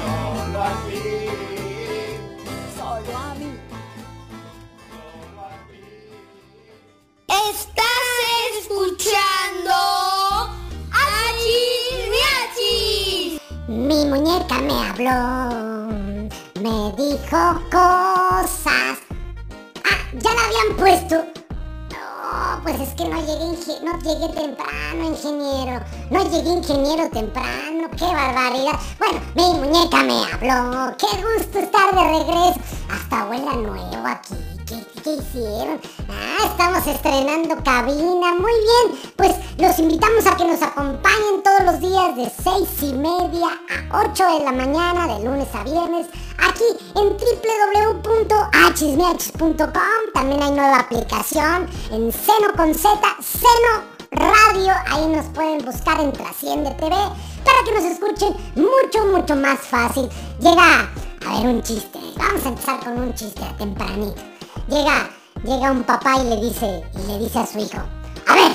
solo a ti. solo a mí. Estás escuchando Mi muñeca me habló, me dijo cosas. Ah, ya la habían puesto. Oh, pues es que no llegué, no llegué temprano, ingeniero. No llegué, ingeniero, temprano. ¡Qué barbaridad! Bueno, mi muñeca me habló. ¡Qué gusto estar de regreso! Hasta abuela nuevo aquí. ¿Qué, hicieron? Ah, estamos estrenando cabina. Muy bien. Pues los invitamos a que nos acompañen todos los días de 6 y media a 8 de la mañana, de lunes a viernes, aquí en www.hmismiachis.com. También hay nueva aplicación en Seno con Z, Seno Radio. Ahí nos pueden buscar en Trasciende TV. Para que nos escuchen mucho, mucho más fácil. Llega, a ver, un chiste. Vamos a empezar con un chiste a tempranito. Llega, llega un papá y le dice, y le dice a su hijo, a ver,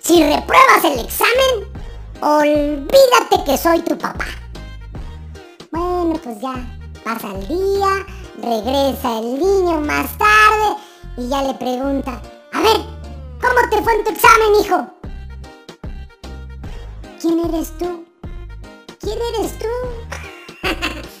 si repruebas el examen, olvídate que soy tu papá. Bueno, pues ya pasa el día, regresa el niño más tarde y ya le pregunta, a ver, ¿cómo te fue en tu examen, hijo? ¿Quién eres tú? ¿Quién eres tú?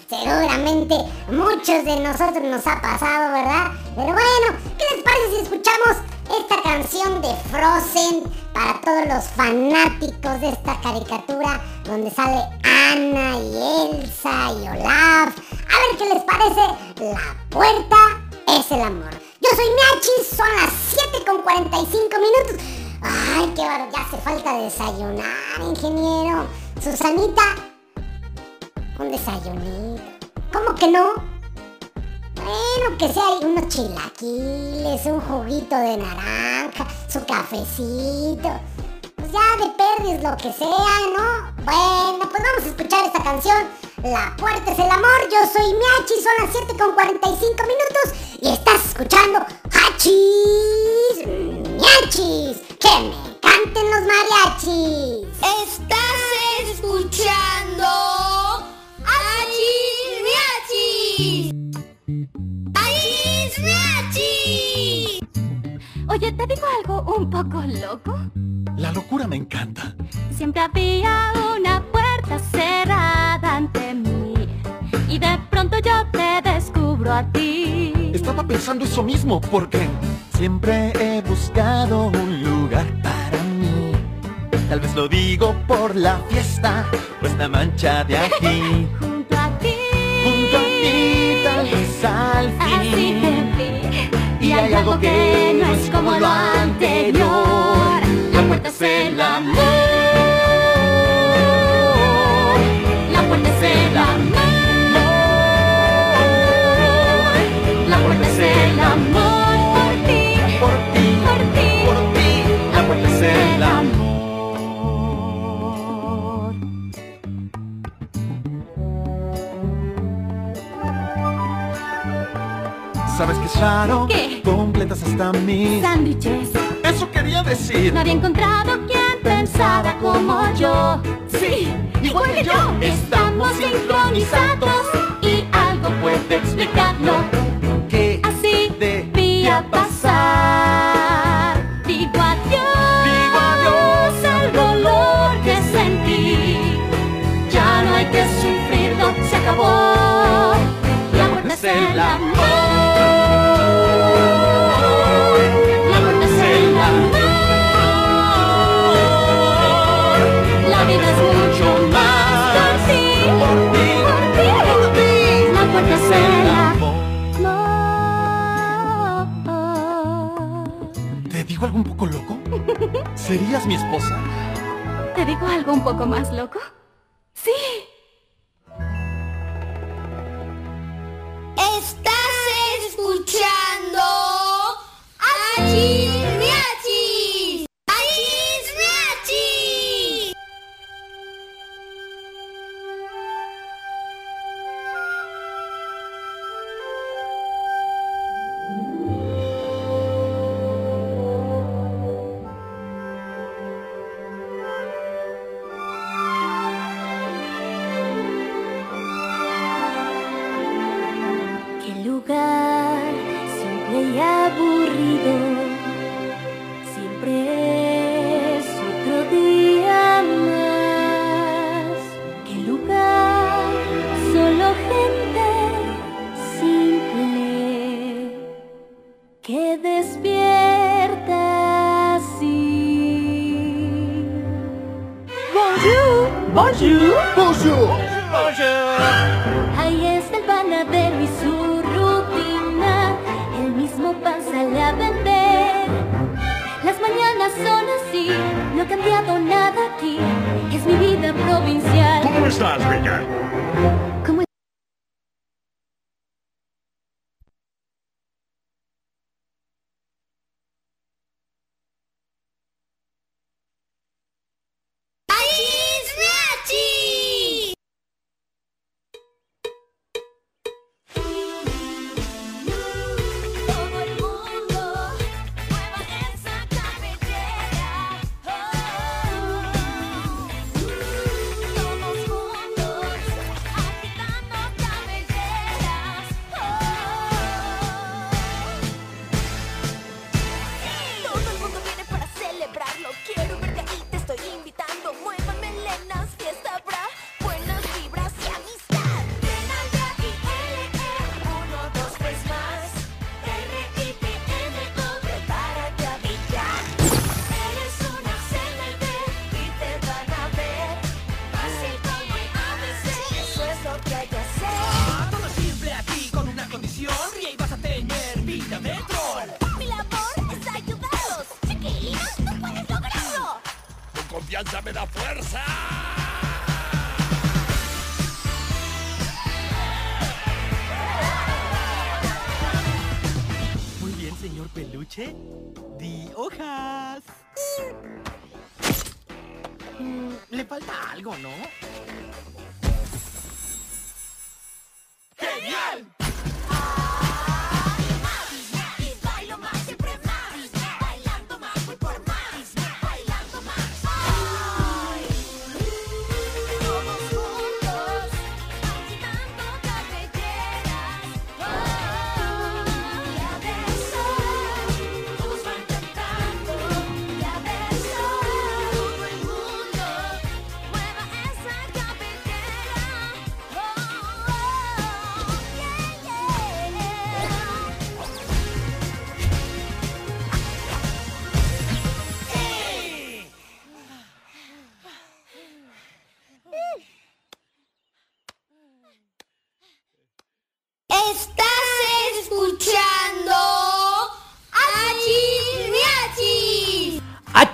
Seguramente muchos de nosotros nos ha pasado, ¿verdad? Pero bueno, ¿qué les parece si escuchamos esta canción de Frozen para todos los fanáticos de esta caricatura donde sale Anna y Elsa y Olaf? A ver qué les parece. La puerta es el amor. Yo soy Miachi, son las 7 con 45 minutos. Ay, qué barro, ya hace falta desayunar, ingeniero. Susanita, un desayunito. ¿Cómo que no? Bueno, que sea unos chilaquiles, un juguito de naranja, su cafecito. Pues ya de perdiz lo que sea, ¿no? Bueno, pues vamos a escuchar esta canción. La puerta es el amor, yo soy Miachi, son las 7 con 45 minutos y estás escuchando Hachis Miachis. Que me canten los mariachis. Estás escuchando Achis Miachis. Oye, ¿te digo algo un poco loco? La locura me encanta. Siempre había una puerta cerrada ante mí y de pronto yo te descubro a ti. Estaba pensando eso mismo porque siempre he buscado un lugar para mí. Tal vez lo digo por la fiesta o esta mancha de aquí. Vez al fin. Y hay algo que no es como lo anterior. La puerta es el amor. ¿Sabes qué es raro? ¿Qué? Completas hasta mis... Sándwiches. Eso quería decir. No había encontrado quien pensara como yo. Sí, igual que yo. Estamos sincronizados y algo puede explicarlo. Que Así debía pasar. ¿Serías mi esposa? ¿Te digo algo un poco más loco?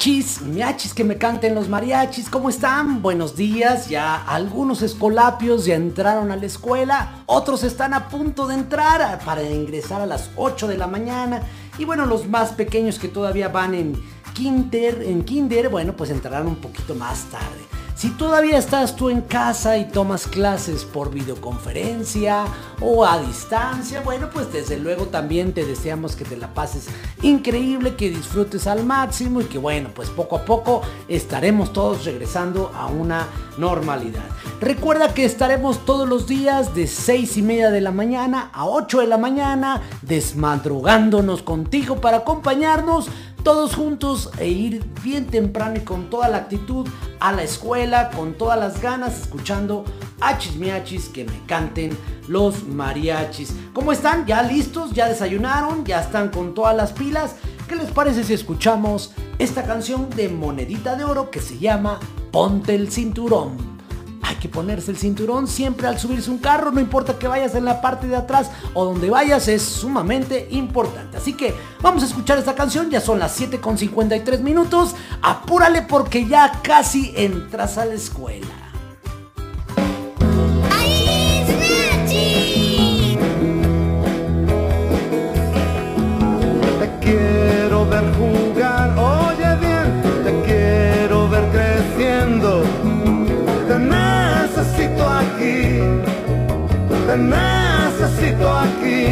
Achis, miachis que me canten los mariachis, ¿cómo están? Buenos días, ya algunos escolapios ya entraron a la escuela, otros están a punto de entrar para ingresar a las 8 de la mañana y bueno, los más pequeños que todavía van en kinder, en kinder, bueno, pues entrarán un poquito más tarde. Si todavía estás tú en casa y tomas clases por videoconferencia o a distancia, bueno, pues desde luego también te deseamos que te la pases increíble, que disfrutes al máximo y que bueno, pues poco a poco estaremos todos regresando a una normalidad. Recuerda que estaremos todos los días de 6 y media de la mañana a 8 de la mañana desmadrugándonos contigo para acompañarnos todos juntos e ir bien temprano y con toda la actitud a la escuela, con todas las ganas, escuchando achis miachis que me canten los mariachis. ¿Cómo están? ¿Ya listos? ¿Ya desayunaron? ¿Ya están con todas las pilas? ¿Qué les parece si escuchamos esta canción de monedita de oro que se llama Ponte el cinturón? Hay que ponerse el cinturón siempre al subirse un carro, no importa que vayas en la parte de atrás o donde vayas, es sumamente importante. Así que vamos a escuchar esta canción, ya son las 7 con 53 minutos, apúrale porque ya casi entras a la escuela. Te necesito aquí.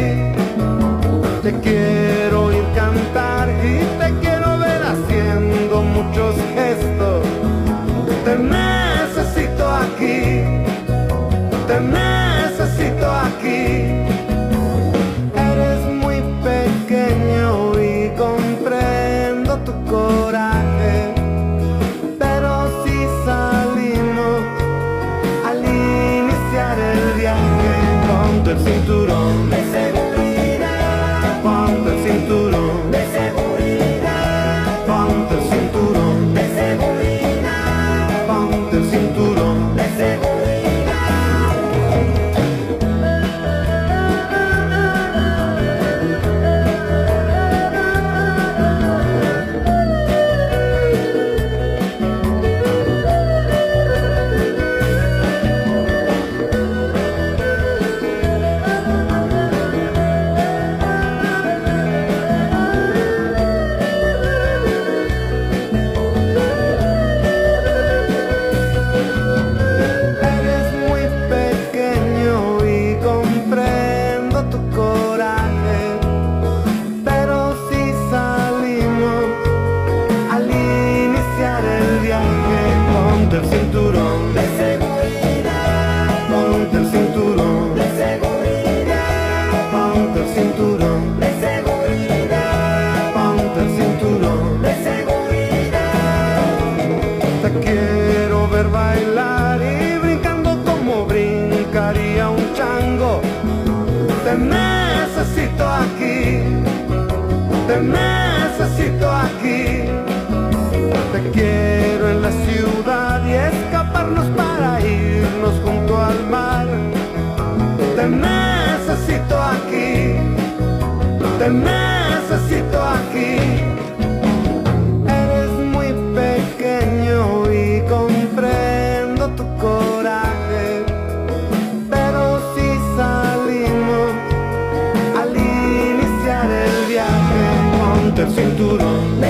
Te quiero oír cantar necesito aquí, te necesito aquí. Te quiero en la ciudad y escaparnos para irnos junto al mar. Te necesito aquí, te necesito aquí. Salimos al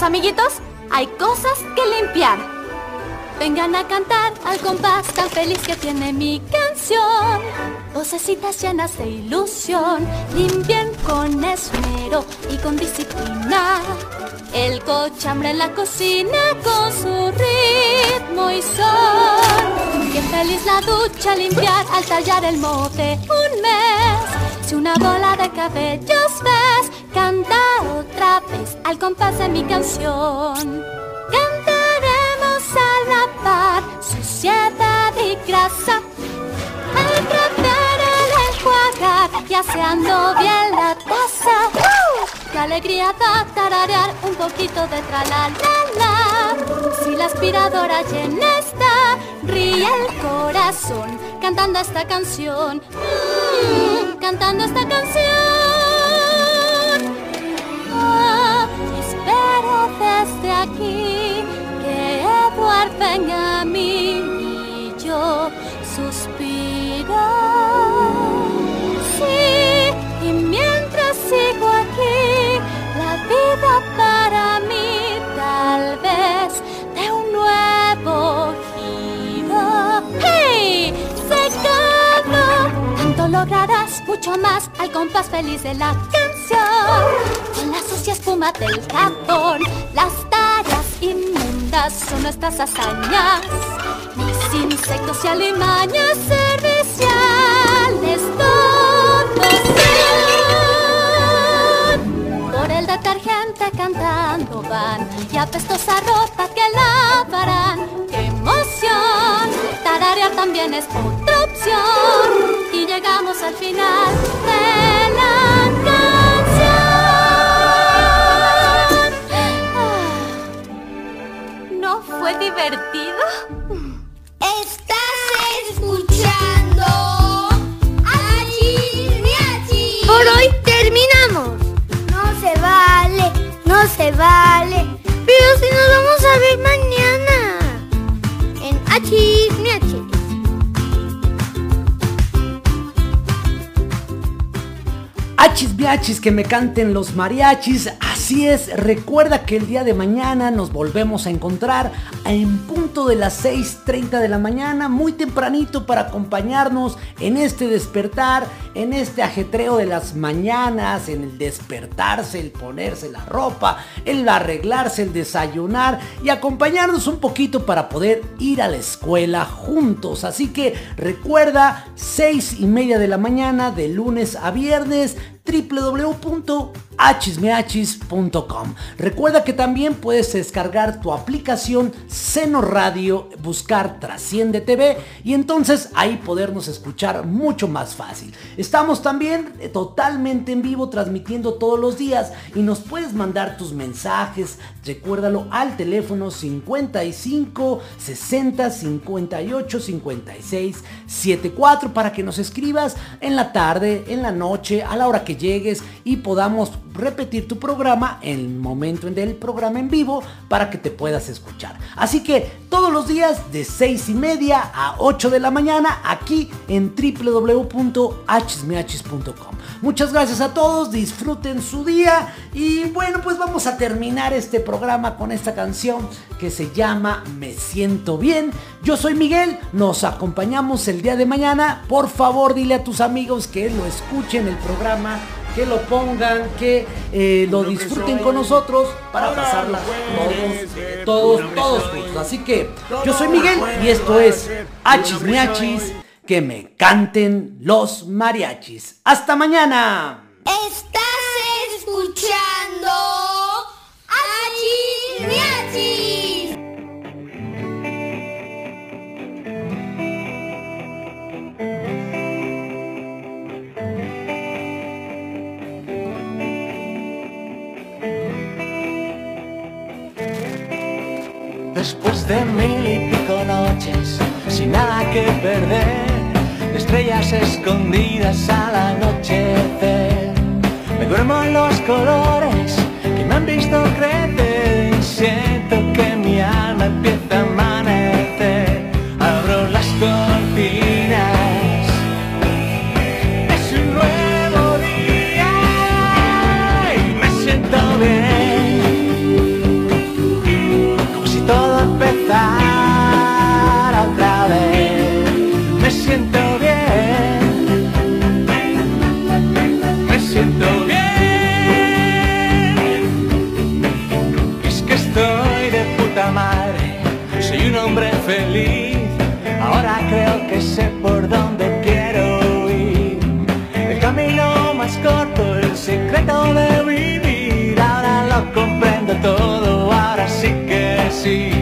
¿Están listos, amiguitos? Hay cosas que limpiar. Vengan a cantar al compás tan feliz que tiene mi canción. Vocecitas llenas de ilusión, limpien con esmero y con disciplina. El cochambre en la cocina con su ritmo y son. Qué feliz la ducha limpiar al tallar el mote un mes. Si una bola de cabellos ves, canta al compás de mi canción. Cantaremos a la par suciedad y grasa. Al tratar el enjuagar y aseando bien la taza. ¡Uh! ¡Qué alegría da tararear un poquito de tra la la la! Si la aspiradora llena está, ríe el corazón cantando esta canción. Mm, cantando esta canción. Desde aquí que Edward mí y yo suspiro. Sí, y mientras sigo aquí, la vida para mí tal vez de un nuevo giro. ¡Hey! Secado, tanto lograrás mucho más al compás feliz de la canción. Sucia espuma del jabón, las tareas inmundas son nuestras hazañas. Mis insectos y alimañas serviciales todos son. Por el detergente cantando van y apestosa ropa que lavarán. ¡Qué emoción! Tararear también es otra opción. Y llegamos al final de la fue divertido? Estás escuchando Miachis. Por hoy terminamos. No se vale, No se vale. Pero si nos vamos a ver mañana. En Achis Miachis. Achis biachis que me canten los mariachis. Así es, recuerda que el día de mañana nos volvemos a encontrar en punto de las 6.30 de la mañana, muy tempranito para acompañarnos en este despertar, en este ajetreo de las mañanas, en el despertarse, el ponerse la ropa, el arreglarse, el desayunar y acompañarnos un poquito para poder ir a la escuela juntos. Así que recuerda, 6 y media de la mañana de lunes a viernes www achismeachis.com. Recuerda que también puedes descargar tu aplicación Seno Radio, buscar Trasciende TV y entonces ahí podernos escuchar mucho más fácil. Estamos también eh, totalmente en vivo transmitiendo todos los días y nos puedes mandar tus mensajes, recuérdalo al teléfono 55 60 58 56 74 para que nos escribas en la tarde, en la noche, a la hora que llegues y podamos repetir tu programa en el momento del programa en vivo para que te puedas escuchar. Así que todos los días de 6 y media a 8 de la mañana aquí en www.hsmhs.com. Muchas gracias a todos, disfruten su día y bueno pues vamos a terminar este programa con esta canción que se llama Me siento bien. Yo soy Miguel, nos acompañamos el día de mañana. Por favor dile a tus amigos que lo escuchen el programa que lo pongan, que eh, lo disfruten con nosotros para pasarla todos, todos, todos juntos. Así que yo soy Miguel y esto es Hachis Miachis, que me canten los mariachis. ¡Hasta mañana! Estás escuchando Achis Miachis. Después de mil y pico noches, sin nada que perder, estrellas escondidas al anochecer. Me duermo en los colores que me han visto crecer y siento que mi alma empieza a see.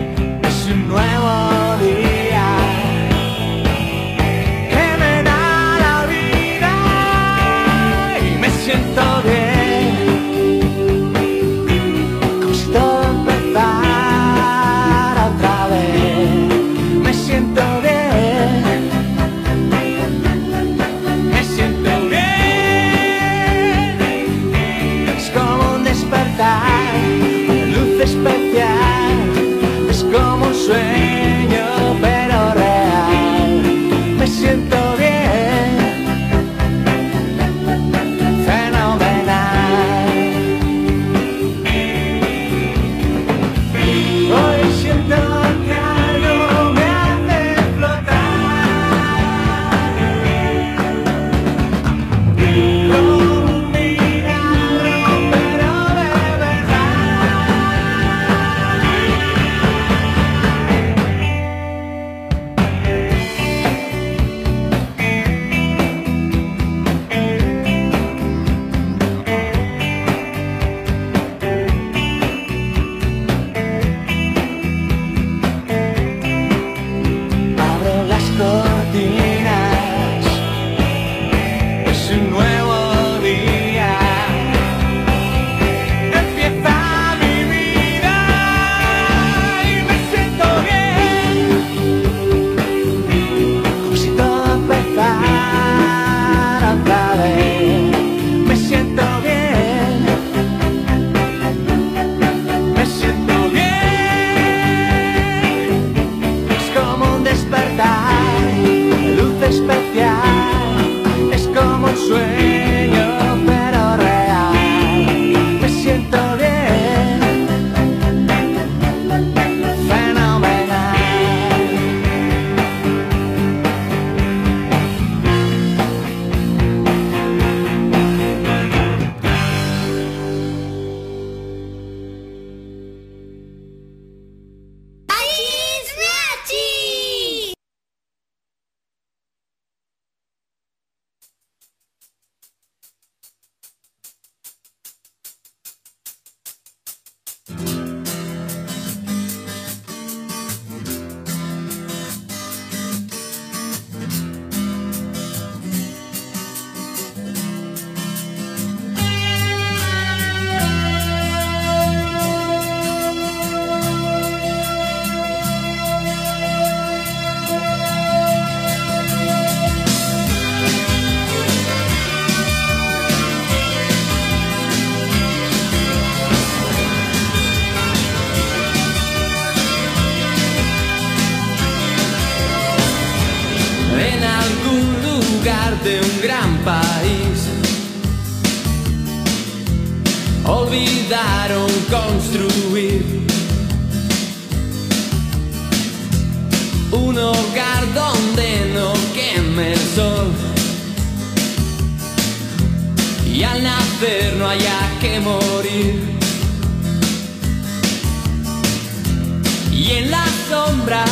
la sombra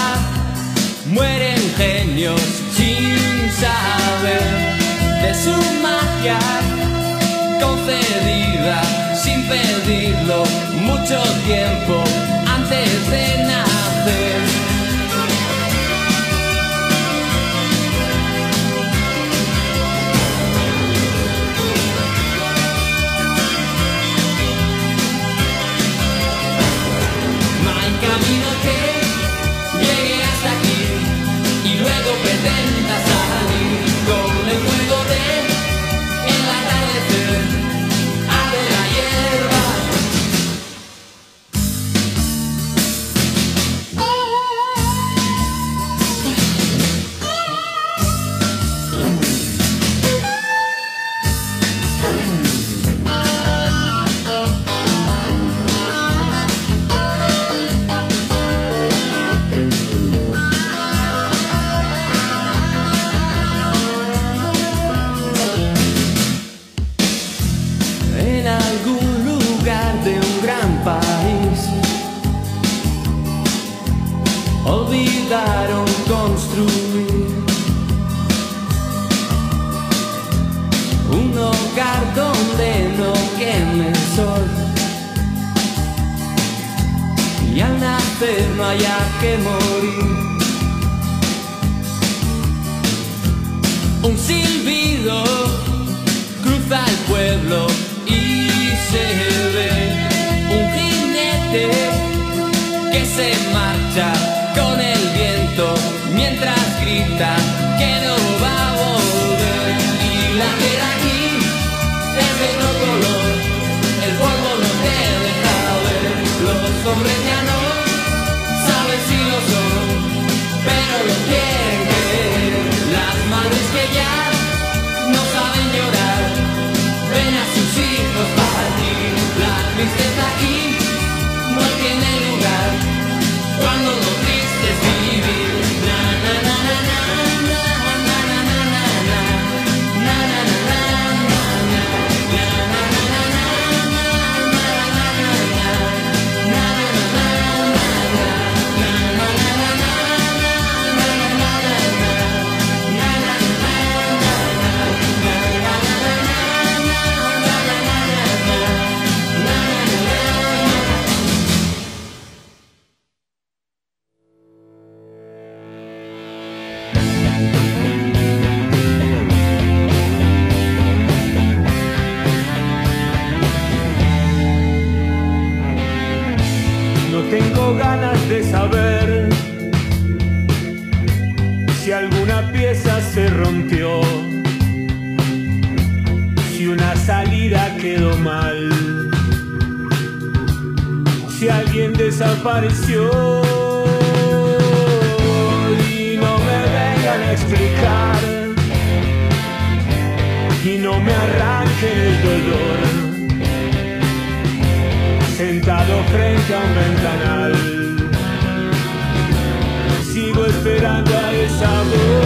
mueren genios sin saber de su magia concedida sin pedirlo mucho tiempo. Y no me vengan a explicar, y no me arranquen el dolor. Sentado frente a un ventanal, sigo esperando a esa voz.